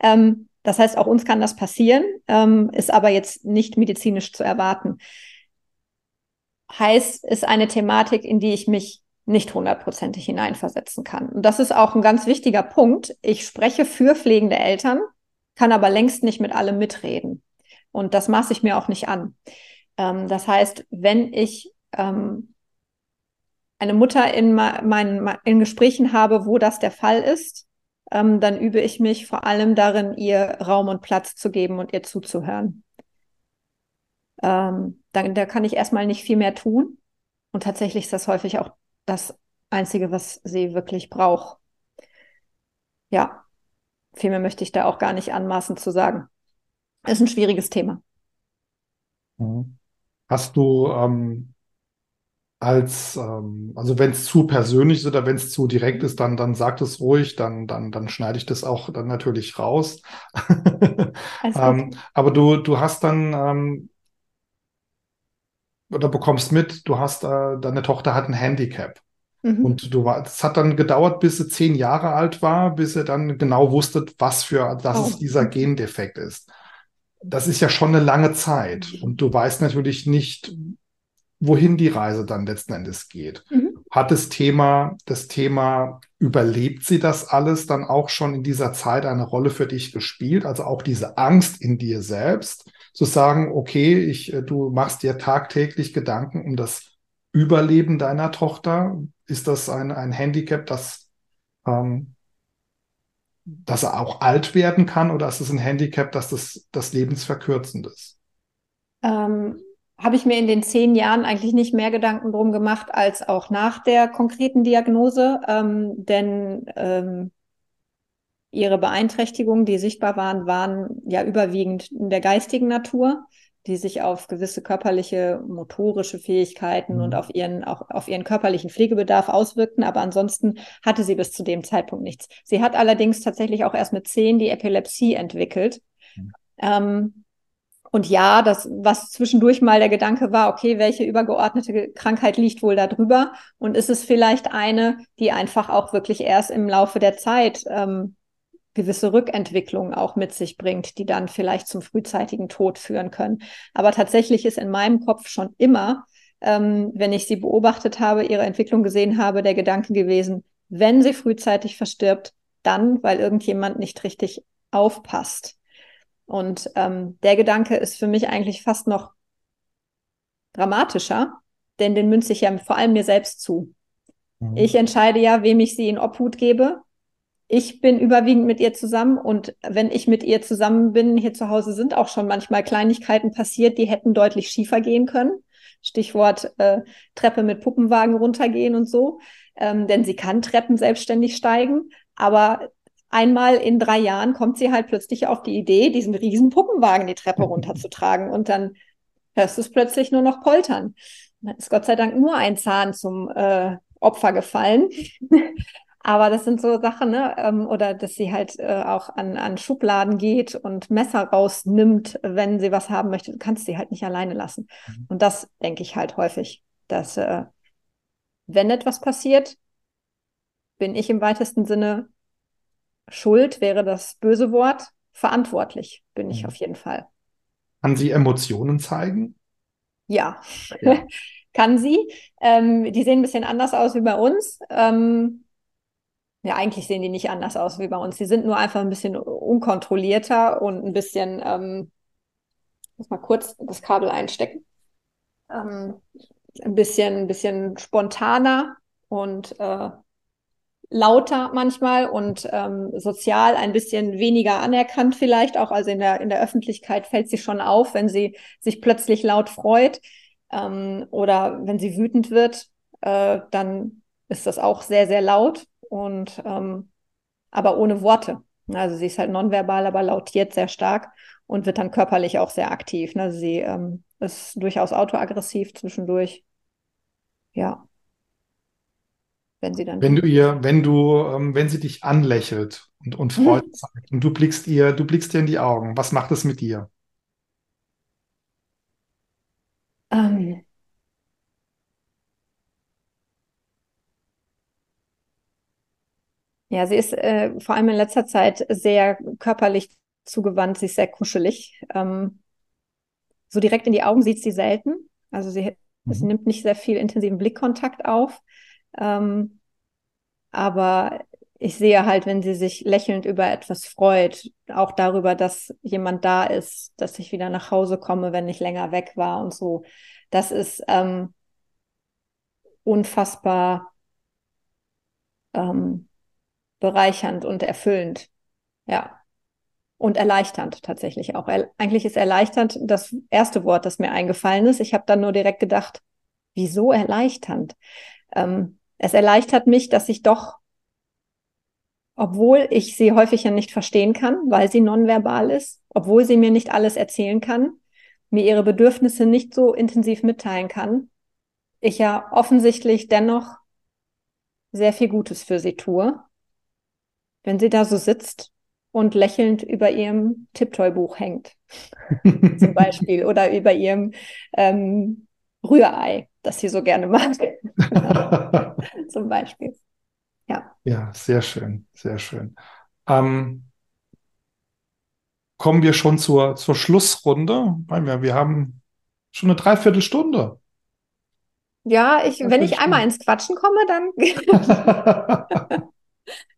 Ähm, das heißt, auch uns kann das passieren, ähm, ist aber jetzt nicht medizinisch zu erwarten. Heißt, ist eine Thematik, in die ich mich nicht hundertprozentig hineinversetzen kann. Und das ist auch ein ganz wichtiger Punkt. Ich spreche für pflegende Eltern, kann aber längst nicht mit allem mitreden. Und das maße ich mir auch nicht an. Ähm, das heißt, wenn ich ähm, eine Mutter in meinen in Gesprächen habe, wo das der Fall ist, ähm, dann übe ich mich vor allem darin, ihr Raum und Platz zu geben und ihr zuzuhören. Ähm, dann, da kann ich erstmal nicht viel mehr tun. Und tatsächlich ist das häufig auch das Einzige, was sie wirklich braucht. Ja, viel mehr möchte ich da auch gar nicht anmaßen zu sagen. Ist ein schwieriges Thema. Mhm. Hast du ähm, als, ähm, also wenn es zu persönlich ist oder wenn es zu direkt ist, dann, dann sag es ruhig, dann, dann, dann schneide ich das auch dann natürlich raus. *laughs* ähm, aber du, du hast dann ähm, oder bekommst mit, du hast, äh, deine Tochter hat ein Handicap. Mhm. Und du war, es hat dann gedauert, bis sie zehn Jahre alt war, bis sie dann genau wusste, was für, dass oh. es dieser Gendefekt ist. Das ist ja schon eine lange Zeit. Und du weißt natürlich nicht, wohin die Reise dann letzten Endes geht. Mhm. Hat das Thema, das Thema, überlebt sie das alles dann auch schon in dieser Zeit eine Rolle für dich gespielt? Also auch diese Angst in dir selbst, zu sagen, okay, ich, äh, du machst dir tagtäglich Gedanken um das Überleben deiner Tochter? Ist das ein, ein Handicap, das, ähm, dass er auch alt werden kann oder ist es ein Handicap, dass das, das lebensverkürzend ist? Ähm, habe ich mir in den zehn Jahren eigentlich nicht mehr Gedanken drum gemacht als auch nach der konkreten Diagnose, ähm, denn ähm, ihre Beeinträchtigungen, die sichtbar waren, waren ja überwiegend in der geistigen Natur, die sich auf gewisse körperliche, motorische Fähigkeiten mhm. und auf ihren, auch auf ihren körperlichen Pflegebedarf auswirkten. Aber ansonsten hatte sie bis zu dem Zeitpunkt nichts. Sie hat allerdings tatsächlich auch erst mit zehn die Epilepsie entwickelt. Mhm. Ähm, und ja, das, was zwischendurch mal der Gedanke war, okay, welche übergeordnete Krankheit liegt wohl da drüber? Und ist es vielleicht eine, die einfach auch wirklich erst im Laufe der Zeit ähm, gewisse Rückentwicklungen auch mit sich bringt, die dann vielleicht zum frühzeitigen Tod führen können. Aber tatsächlich ist in meinem Kopf schon immer, ähm, wenn ich sie beobachtet habe, ihre Entwicklung gesehen habe, der Gedanke gewesen, wenn sie frühzeitig verstirbt, dann, weil irgendjemand nicht richtig aufpasst. Und ähm, der Gedanke ist für mich eigentlich fast noch dramatischer, denn den münze ich ja vor allem mir selbst zu. Mhm. Ich entscheide ja, wem ich sie in Obhut gebe. Ich bin überwiegend mit ihr zusammen und wenn ich mit ihr zusammen bin, hier zu Hause sind auch schon manchmal Kleinigkeiten passiert, die hätten deutlich schiefer gehen können. Stichwort äh, Treppe mit Puppenwagen runtergehen und so. Ähm, denn sie kann Treppen selbstständig steigen, aber einmal in drei Jahren kommt sie halt plötzlich auf die Idee, diesen riesen Puppenwagen die Treppe runterzutragen und dann hörst du es plötzlich nur noch poltern. Dann ist Gott sei Dank nur ein Zahn zum äh, Opfer gefallen. Aber das sind so Sachen, ne? Ähm, oder dass sie halt äh, auch an, an Schubladen geht und Messer rausnimmt, wenn sie was haben möchte. Du kannst sie halt nicht alleine lassen. Mhm. Und das denke ich halt häufig, dass äh, wenn etwas passiert, bin ich im weitesten Sinne Schuld wäre das böse Wort. Verantwortlich bin ich mhm. auf jeden Fall. Kann sie Emotionen zeigen? Ja, ja. *laughs* kann sie. Ähm, die sehen ein bisschen anders aus wie bei uns. Ähm, ja, eigentlich sehen die nicht anders aus wie bei uns. Die sind nur einfach ein bisschen unkontrollierter und ein bisschen, ähm, muss mal kurz das Kabel einstecken. Ähm, ein bisschen, ein bisschen spontaner und äh, lauter manchmal und ähm, sozial ein bisschen weniger anerkannt vielleicht auch. Also in der, in der Öffentlichkeit fällt sie schon auf, wenn sie sich plötzlich laut freut ähm, oder wenn sie wütend wird, äh, dann ist das auch sehr, sehr laut und ähm, aber ohne Worte. Also sie ist halt nonverbal, aber lautiert sehr stark und wird dann körperlich auch sehr aktiv. Ne? Sie ähm, ist durchaus autoaggressiv zwischendurch. Ja. Wenn sie dann. Wenn du ihr, wenn du, ähm, wenn sie dich anlächelt und, und Freude mhm. zeigt und du blickst ihr, du blickst ihr in die Augen, was macht es mit dir? Ähm, Ja, sie ist äh, vor allem in letzter Zeit sehr körperlich zugewandt. Sie ist sehr kuschelig. Ähm, so direkt in die Augen sieht sie selten. Also sie, mhm. sie nimmt nicht sehr viel intensiven Blickkontakt auf. Ähm, aber ich sehe halt, wenn sie sich lächelnd über etwas freut, auch darüber, dass jemand da ist, dass ich wieder nach Hause komme, wenn ich länger weg war und so. Das ist ähm, unfassbar ähm, bereichernd und erfüllend. Ja. Und erleichternd tatsächlich auch. Er, eigentlich ist erleichternd das erste Wort, das mir eingefallen ist. Ich habe dann nur direkt gedacht, wieso erleichternd? Ähm, es erleichtert mich, dass ich doch, obwohl ich sie häufig ja nicht verstehen kann, weil sie nonverbal ist, obwohl sie mir nicht alles erzählen kann, mir ihre Bedürfnisse nicht so intensiv mitteilen kann, ich ja offensichtlich dennoch sehr viel Gutes für sie tue wenn sie da so sitzt und lächelnd über ihrem Tipptoy-Buch hängt, zum *laughs* Beispiel, oder über ihrem ähm, Rührei, das sie so gerne mag, *laughs* zum Beispiel. Ja. Ja, sehr schön, sehr schön. Ähm, kommen wir schon zur, zur Schlussrunde. Wir, wir haben schon eine Dreiviertelstunde. Ja, ich, wenn ich einmal ins Quatschen komme, dann. *laughs*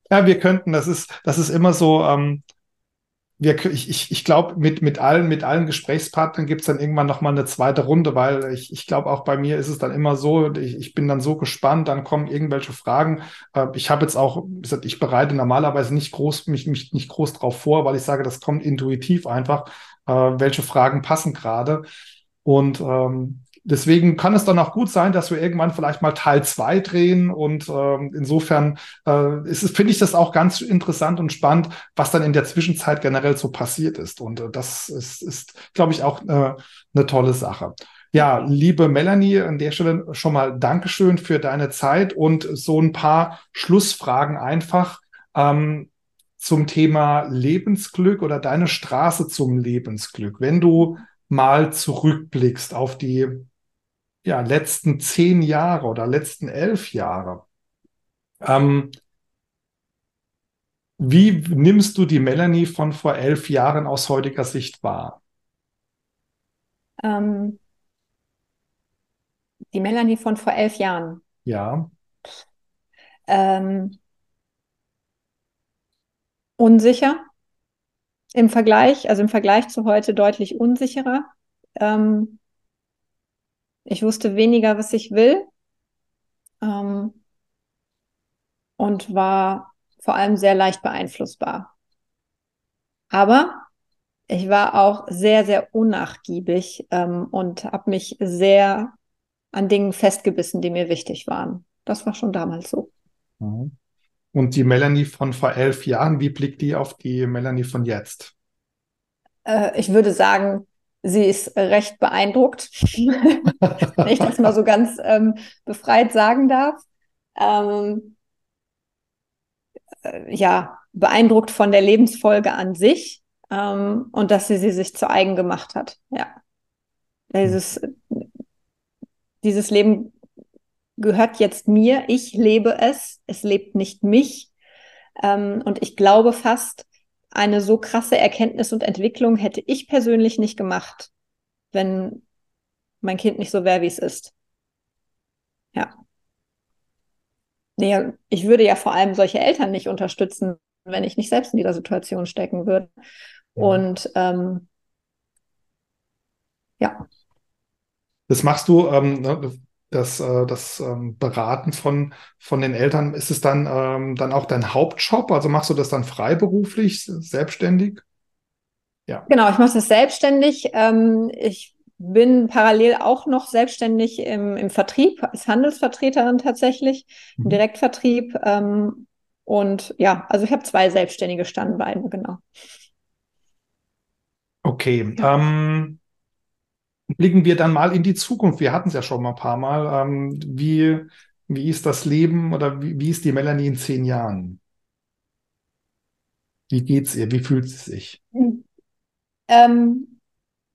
Ja, wir könnten, das ist, das ist immer so, ähm, wir, ich, ich, ich glaube, mit, mit allen, mit allen Gesprächspartnern gibt es dann irgendwann nochmal eine zweite Runde, weil ich, ich glaube, auch bei mir ist es dann immer so, ich, ich bin dann so gespannt, dann kommen irgendwelche Fragen. Äh, ich habe jetzt auch, ich bereite normalerweise nicht groß, mich, mich nicht groß drauf vor, weil ich sage, das kommt intuitiv einfach, äh, welche Fragen passen gerade. Und ähm, deswegen kann es dann auch gut sein, dass wir irgendwann vielleicht mal Teil zwei drehen. Und ähm, insofern äh, finde ich das auch ganz interessant und spannend, was dann in der Zwischenzeit generell so passiert ist. Und äh, das ist, ist glaube ich, auch äh, eine tolle Sache. Ja, liebe Melanie, an der Stelle schon mal Dankeschön für deine Zeit und so ein paar Schlussfragen einfach ähm, zum Thema Lebensglück oder deine Straße zum Lebensglück. Wenn du mal zurückblickst auf die ja, letzten zehn Jahre oder letzten elf Jahre. Ähm, wie nimmst du die Melanie von vor elf Jahren aus heutiger Sicht wahr? Ähm, die Melanie von vor elf Jahren. Ja. Ähm, unsicher im Vergleich, also im Vergleich zu heute deutlich unsicherer. Ähm, ich wusste weniger, was ich will ähm, und war vor allem sehr leicht beeinflussbar. Aber ich war auch sehr, sehr unnachgiebig ähm, und habe mich sehr an Dingen festgebissen, die mir wichtig waren. Das war schon damals so. Mhm. Und die Melanie von vor elf Jahren, wie blickt die auf die Melanie von jetzt? Äh, ich würde sagen, sie ist recht beeindruckt, *laughs* wenn ich das mal so ganz ähm, befreit sagen darf. Ähm, äh, ja, beeindruckt von der Lebensfolge an sich ähm, und dass sie sie sich zu eigen gemacht hat. Ja. Dieses, dieses Leben gehört jetzt mir, ich lebe es, es lebt nicht mich. Ähm, und ich glaube fast, eine so krasse Erkenntnis und Entwicklung hätte ich persönlich nicht gemacht, wenn mein Kind nicht so wäre, wie es ist. Ja. Nee, ich würde ja vor allem solche Eltern nicht unterstützen, wenn ich nicht selbst in dieser Situation stecken würde. Ja. Und ähm, ja. Das machst du, ähm, ne, das, äh, das ähm, Beraten von, von den Eltern, ist es dann, ähm, dann auch dein Hauptjob? Also machst du das dann freiberuflich, selbstständig? Ja. Genau, ich mache das selbstständig. Ähm, ich bin parallel auch noch selbstständig im, im Vertrieb, als Handelsvertreterin tatsächlich, im mhm. Direktvertrieb. Ähm, Und ja, also ich habe zwei selbstständige Standbeine, genau. Okay. Ja. Ähm, blicken wir dann mal in die Zukunft. Wir hatten es ja schon mal ein paar Mal. Ähm, wie, wie ist das Leben oder wie, wie ist die Melanie in zehn Jahren? Wie geht's ihr? Wie fühlt sie sich? Ähm,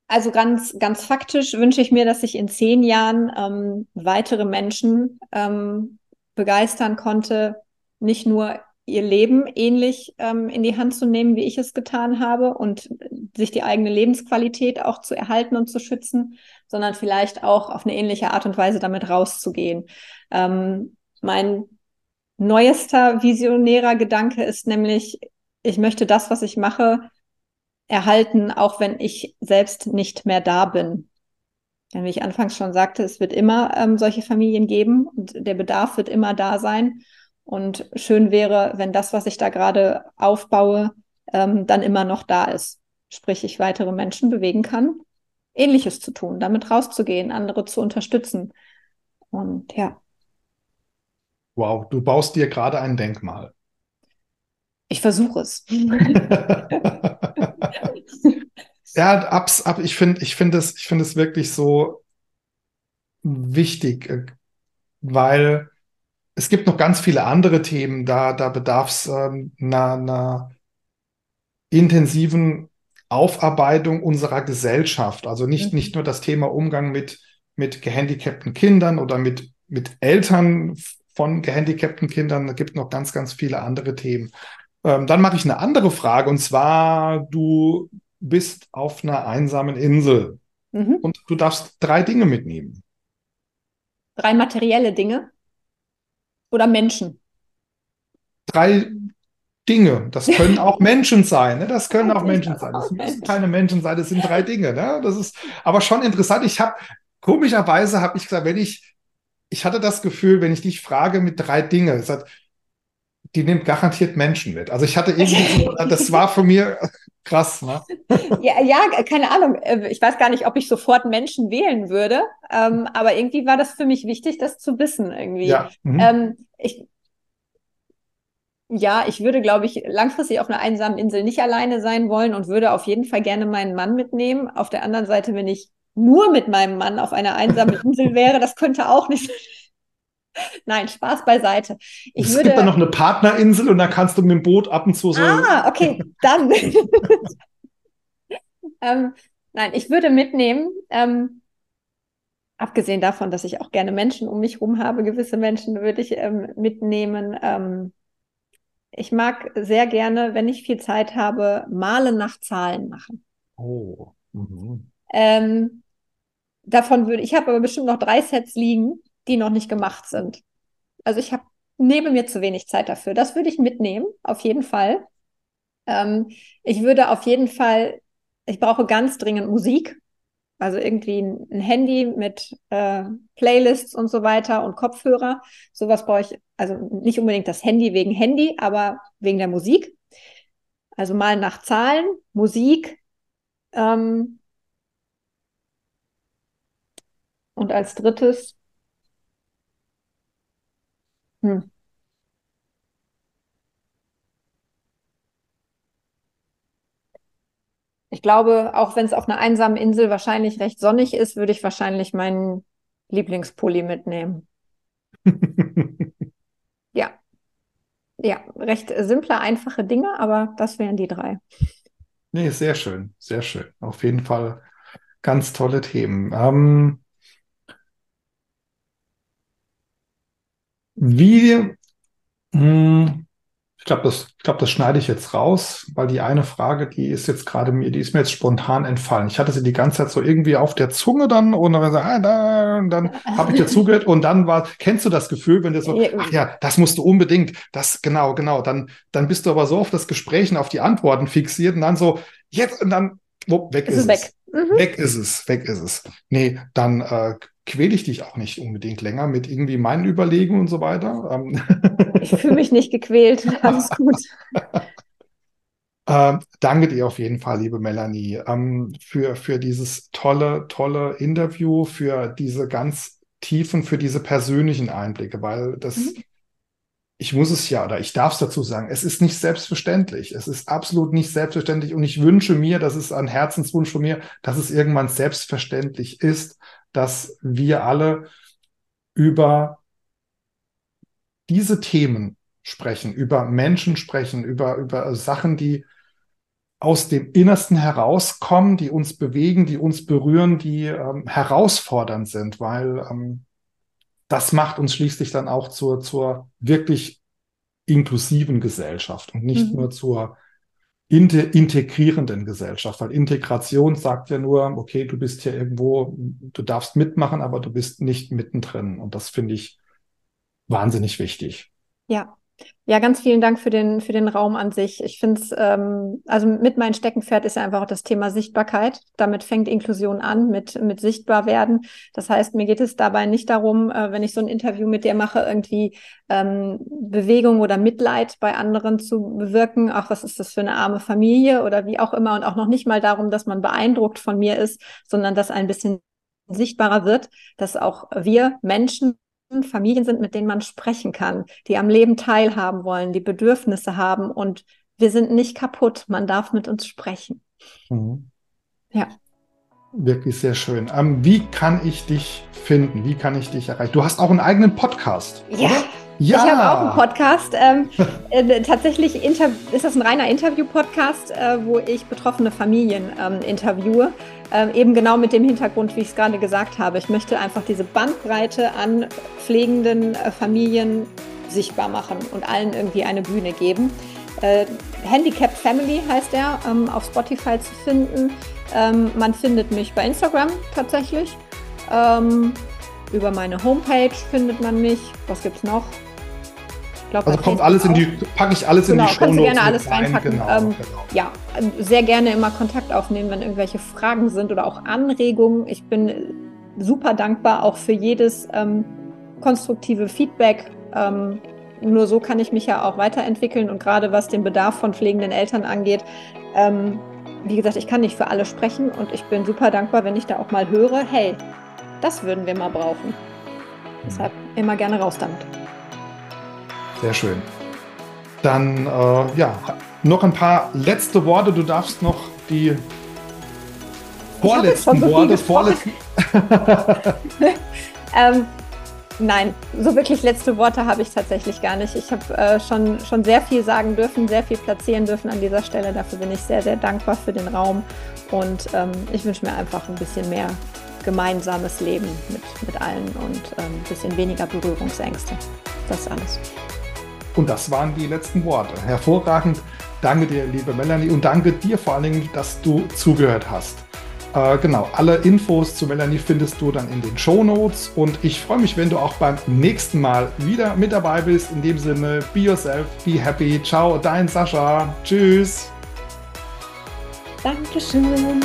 also ganz, ganz faktisch wünsche ich mir, dass ich in zehn Jahren ähm, weitere Menschen ähm, begeistern konnte, nicht nur ihr Leben ähnlich ähm, in die Hand zu nehmen, wie ich es getan habe und sich die eigene Lebensqualität auch zu erhalten und zu schützen, sondern vielleicht auch auf eine ähnliche Art und Weise damit rauszugehen. Ähm, mein neuester visionärer Gedanke ist nämlich, ich möchte das, was ich mache, erhalten, auch wenn ich selbst nicht mehr da bin. Denn wie ich anfangs schon sagte, es wird immer ähm, solche Familien geben und der Bedarf wird immer da sein. Und schön wäre, wenn das, was ich da gerade aufbaue, ähm, dann immer noch da ist. Sprich, ich weitere Menschen bewegen kann, Ähnliches zu tun, damit rauszugehen, andere zu unterstützen. Und ja. Wow, du baust dir gerade ein Denkmal. Ich versuche es. *laughs* *laughs* ja, abs, ab, ich finde ich finde es, ich finde es wirklich so wichtig, äh, weil es gibt noch ganz viele andere Themen, da, da bedarf es ähm, einer, einer intensiven Aufarbeitung unserer Gesellschaft. Also nicht, mhm. nicht nur das Thema Umgang mit, mit gehandicapten Kindern oder mit, mit Eltern von gehandicapten Kindern. Da gibt noch ganz, ganz viele andere Themen. Ähm, dann mache ich eine andere Frage und zwar, du bist auf einer einsamen Insel mhm. und du darfst drei Dinge mitnehmen. Drei materielle Dinge? Oder Menschen? Drei Dinge. Das können auch *laughs* Menschen sein. Ne? Das können auch Menschen sein. Das *laughs* müssen keine Menschen sein. Das sind drei Dinge. Ne? Das ist aber schon interessant. Ich habe komischerweise habe ich gesagt, wenn ich ich hatte das Gefühl, wenn ich dich frage mit drei Dinge, sagt, die nimmt garantiert Menschen mit. Also ich hatte irgendwie, *laughs* so, das war für mir Krass, ne? ja, ja, keine Ahnung. Äh, ich weiß gar nicht, ob ich sofort Menschen wählen würde, ähm, aber irgendwie war das für mich wichtig, das zu wissen irgendwie. Ja, mhm. ähm, ich, ja, ich würde, glaube ich, langfristig auf einer einsamen Insel nicht alleine sein wollen und würde auf jeden Fall gerne meinen Mann mitnehmen. Auf der anderen Seite, wenn ich nur mit meinem Mann auf einer einsamen Insel wäre, das könnte auch nicht *laughs* Nein, Spaß beiseite. Ich es würde... gibt da noch eine Partnerinsel und da kannst du mit dem Boot ab und zu so. Ah, okay, dann. *laughs* ähm, nein, ich würde mitnehmen, ähm, abgesehen davon, dass ich auch gerne Menschen um mich herum habe, gewisse Menschen würde ich ähm, mitnehmen. Ähm, ich mag sehr gerne, wenn ich viel Zeit habe, Malen nach Zahlen machen. Oh. Mhm. Ähm, davon würde ich habe aber bestimmt noch drei Sets liegen die noch nicht gemacht sind. Also ich habe nehme mir zu wenig Zeit dafür. Das würde ich mitnehmen, auf jeden Fall. Ähm, ich würde auf jeden Fall, ich brauche ganz dringend Musik. Also irgendwie ein, ein Handy mit äh, Playlists und so weiter und Kopfhörer. Sowas brauche ich, also nicht unbedingt das Handy wegen Handy, aber wegen der Musik. Also mal nach Zahlen, Musik. Ähm, und als drittes hm. Ich glaube, auch wenn es auf einer einsamen Insel wahrscheinlich recht sonnig ist, würde ich wahrscheinlich meinen Lieblingspulli mitnehmen. *laughs* ja. Ja, recht simple, einfache Dinge, aber das wären die drei. Nee, sehr schön, sehr schön. Auf jeden Fall ganz tolle Themen. Ähm, Wie, mh, hm, ich glaube, das, ich glaube, das schneide ich jetzt raus, weil die eine Frage, die ist jetzt gerade mir, die ist mir jetzt spontan entfallen. Ich hatte sie die ganze Zeit so irgendwie auf der Zunge dann und dann, ah, dann, dann habe ich dir *laughs* zugehört und dann war, kennst du das Gefühl, wenn du so, ach ja, das musst du unbedingt, das, genau, genau, dann, dann bist du aber so auf das Gespräch und auf die Antworten fixiert und dann so, jetzt, und dann, wo, weg ist, ist es. Weg. Mhm. weg ist es, weg ist es. Nee, dann äh, quäle ich dich auch nicht unbedingt länger mit irgendwie meinen Überlegungen und so weiter. Ähm, ich fühle mich nicht gequält. *laughs* Alles gut. Ähm, danke dir auf jeden Fall, liebe Melanie, ähm, für, für dieses tolle, tolle Interview, für diese ganz tiefen, für diese persönlichen Einblicke, weil das, mhm. Ich muss es ja oder ich darf es dazu sagen, es ist nicht selbstverständlich. Es ist absolut nicht selbstverständlich und ich wünsche mir, das ist ein Herzenswunsch von mir, dass es irgendwann selbstverständlich ist, dass wir alle über diese Themen sprechen, über Menschen sprechen, über, über Sachen, die aus dem Innersten herauskommen, die uns bewegen, die uns berühren, die ähm, herausfordernd sind, weil ähm, das macht uns schließlich dann auch zur, zur wirklich inklusiven Gesellschaft und nicht mhm. nur zur integrierenden Gesellschaft, weil Integration sagt ja nur, okay, du bist hier irgendwo, du darfst mitmachen, aber du bist nicht mittendrin. Und das finde ich wahnsinnig wichtig. Ja, ja, ganz vielen Dank für den, für den Raum an sich. Ich finde es, ähm, also mit meinem Steckenpferd ist ja einfach auch das Thema Sichtbarkeit. Damit fängt Inklusion an, mit, mit sichtbar werden. Das heißt, mir geht es dabei nicht darum, äh, wenn ich so ein Interview mit dir mache, irgendwie ähm, Bewegung oder Mitleid bei anderen zu bewirken. Ach, was ist das für eine arme Familie oder wie auch immer. Und auch noch nicht mal darum, dass man beeindruckt von mir ist, sondern dass ein bisschen sichtbarer wird, dass auch wir Menschen Familien sind, mit denen man sprechen kann, die am Leben teilhaben wollen, die Bedürfnisse haben und wir sind nicht kaputt. Man darf mit uns sprechen. Mhm. Ja. Wirklich sehr schön. Ähm, wie kann ich dich finden? Wie kann ich dich erreichen? Du hast auch einen eigenen Podcast. Ja. Oder? Ja. Ich habe auch einen Podcast. Ähm, äh, tatsächlich ist das ein reiner Interview-Podcast, äh, wo ich betroffene Familien ähm, interviewe. Ähm, eben genau mit dem Hintergrund, wie ich es gerade gesagt habe. Ich möchte einfach diese Bandbreite an pflegenden äh, Familien sichtbar machen und allen irgendwie eine Bühne geben. Äh, Handicapped Family heißt er, ähm, auf Spotify zu finden. Ähm, man findet mich bei Instagram tatsächlich. Ähm, über meine Homepage findet man mich. Was gibt es noch? Glaub, also kommt alles in die, packe ich alles genau, in die Show Notes. Kannst du gerne alles rein. reinpacken. Genau, ähm, genau. Ja, sehr gerne immer Kontakt aufnehmen, wenn irgendwelche Fragen sind oder auch Anregungen. Ich bin super dankbar auch für jedes ähm, konstruktive Feedback. Ähm, nur so kann ich mich ja auch weiterentwickeln und gerade was den Bedarf von pflegenden Eltern angeht. Ähm, wie gesagt, ich kann nicht für alle sprechen und ich bin super dankbar, wenn ich da auch mal höre, hey, das würden wir mal brauchen. Deshalb immer gerne raus damit. Sehr schön. Dann, äh, ja, noch ein paar letzte Worte. Du darfst noch die vorletzten so Worte, vorletzten. *laughs* ähm, nein, so wirklich letzte Worte habe ich tatsächlich gar nicht. Ich habe äh, schon, schon sehr viel sagen dürfen, sehr viel platzieren dürfen an dieser Stelle. Dafür bin ich sehr, sehr dankbar für den Raum. Und ähm, ich wünsche mir einfach ein bisschen mehr gemeinsames Leben mit, mit allen und ähm, ein bisschen weniger Berührungsängste. Das ist alles. Und das waren die letzten Worte. Hervorragend. Danke dir, liebe Melanie, und danke dir vor allen Dingen, dass du zugehört hast. Äh, genau, alle Infos zu Melanie findest du dann in den Show Notes. Und ich freue mich, wenn du auch beim nächsten Mal wieder mit dabei bist. In dem Sinne, be yourself, be happy. Ciao, dein Sascha. Tschüss. Dankeschön.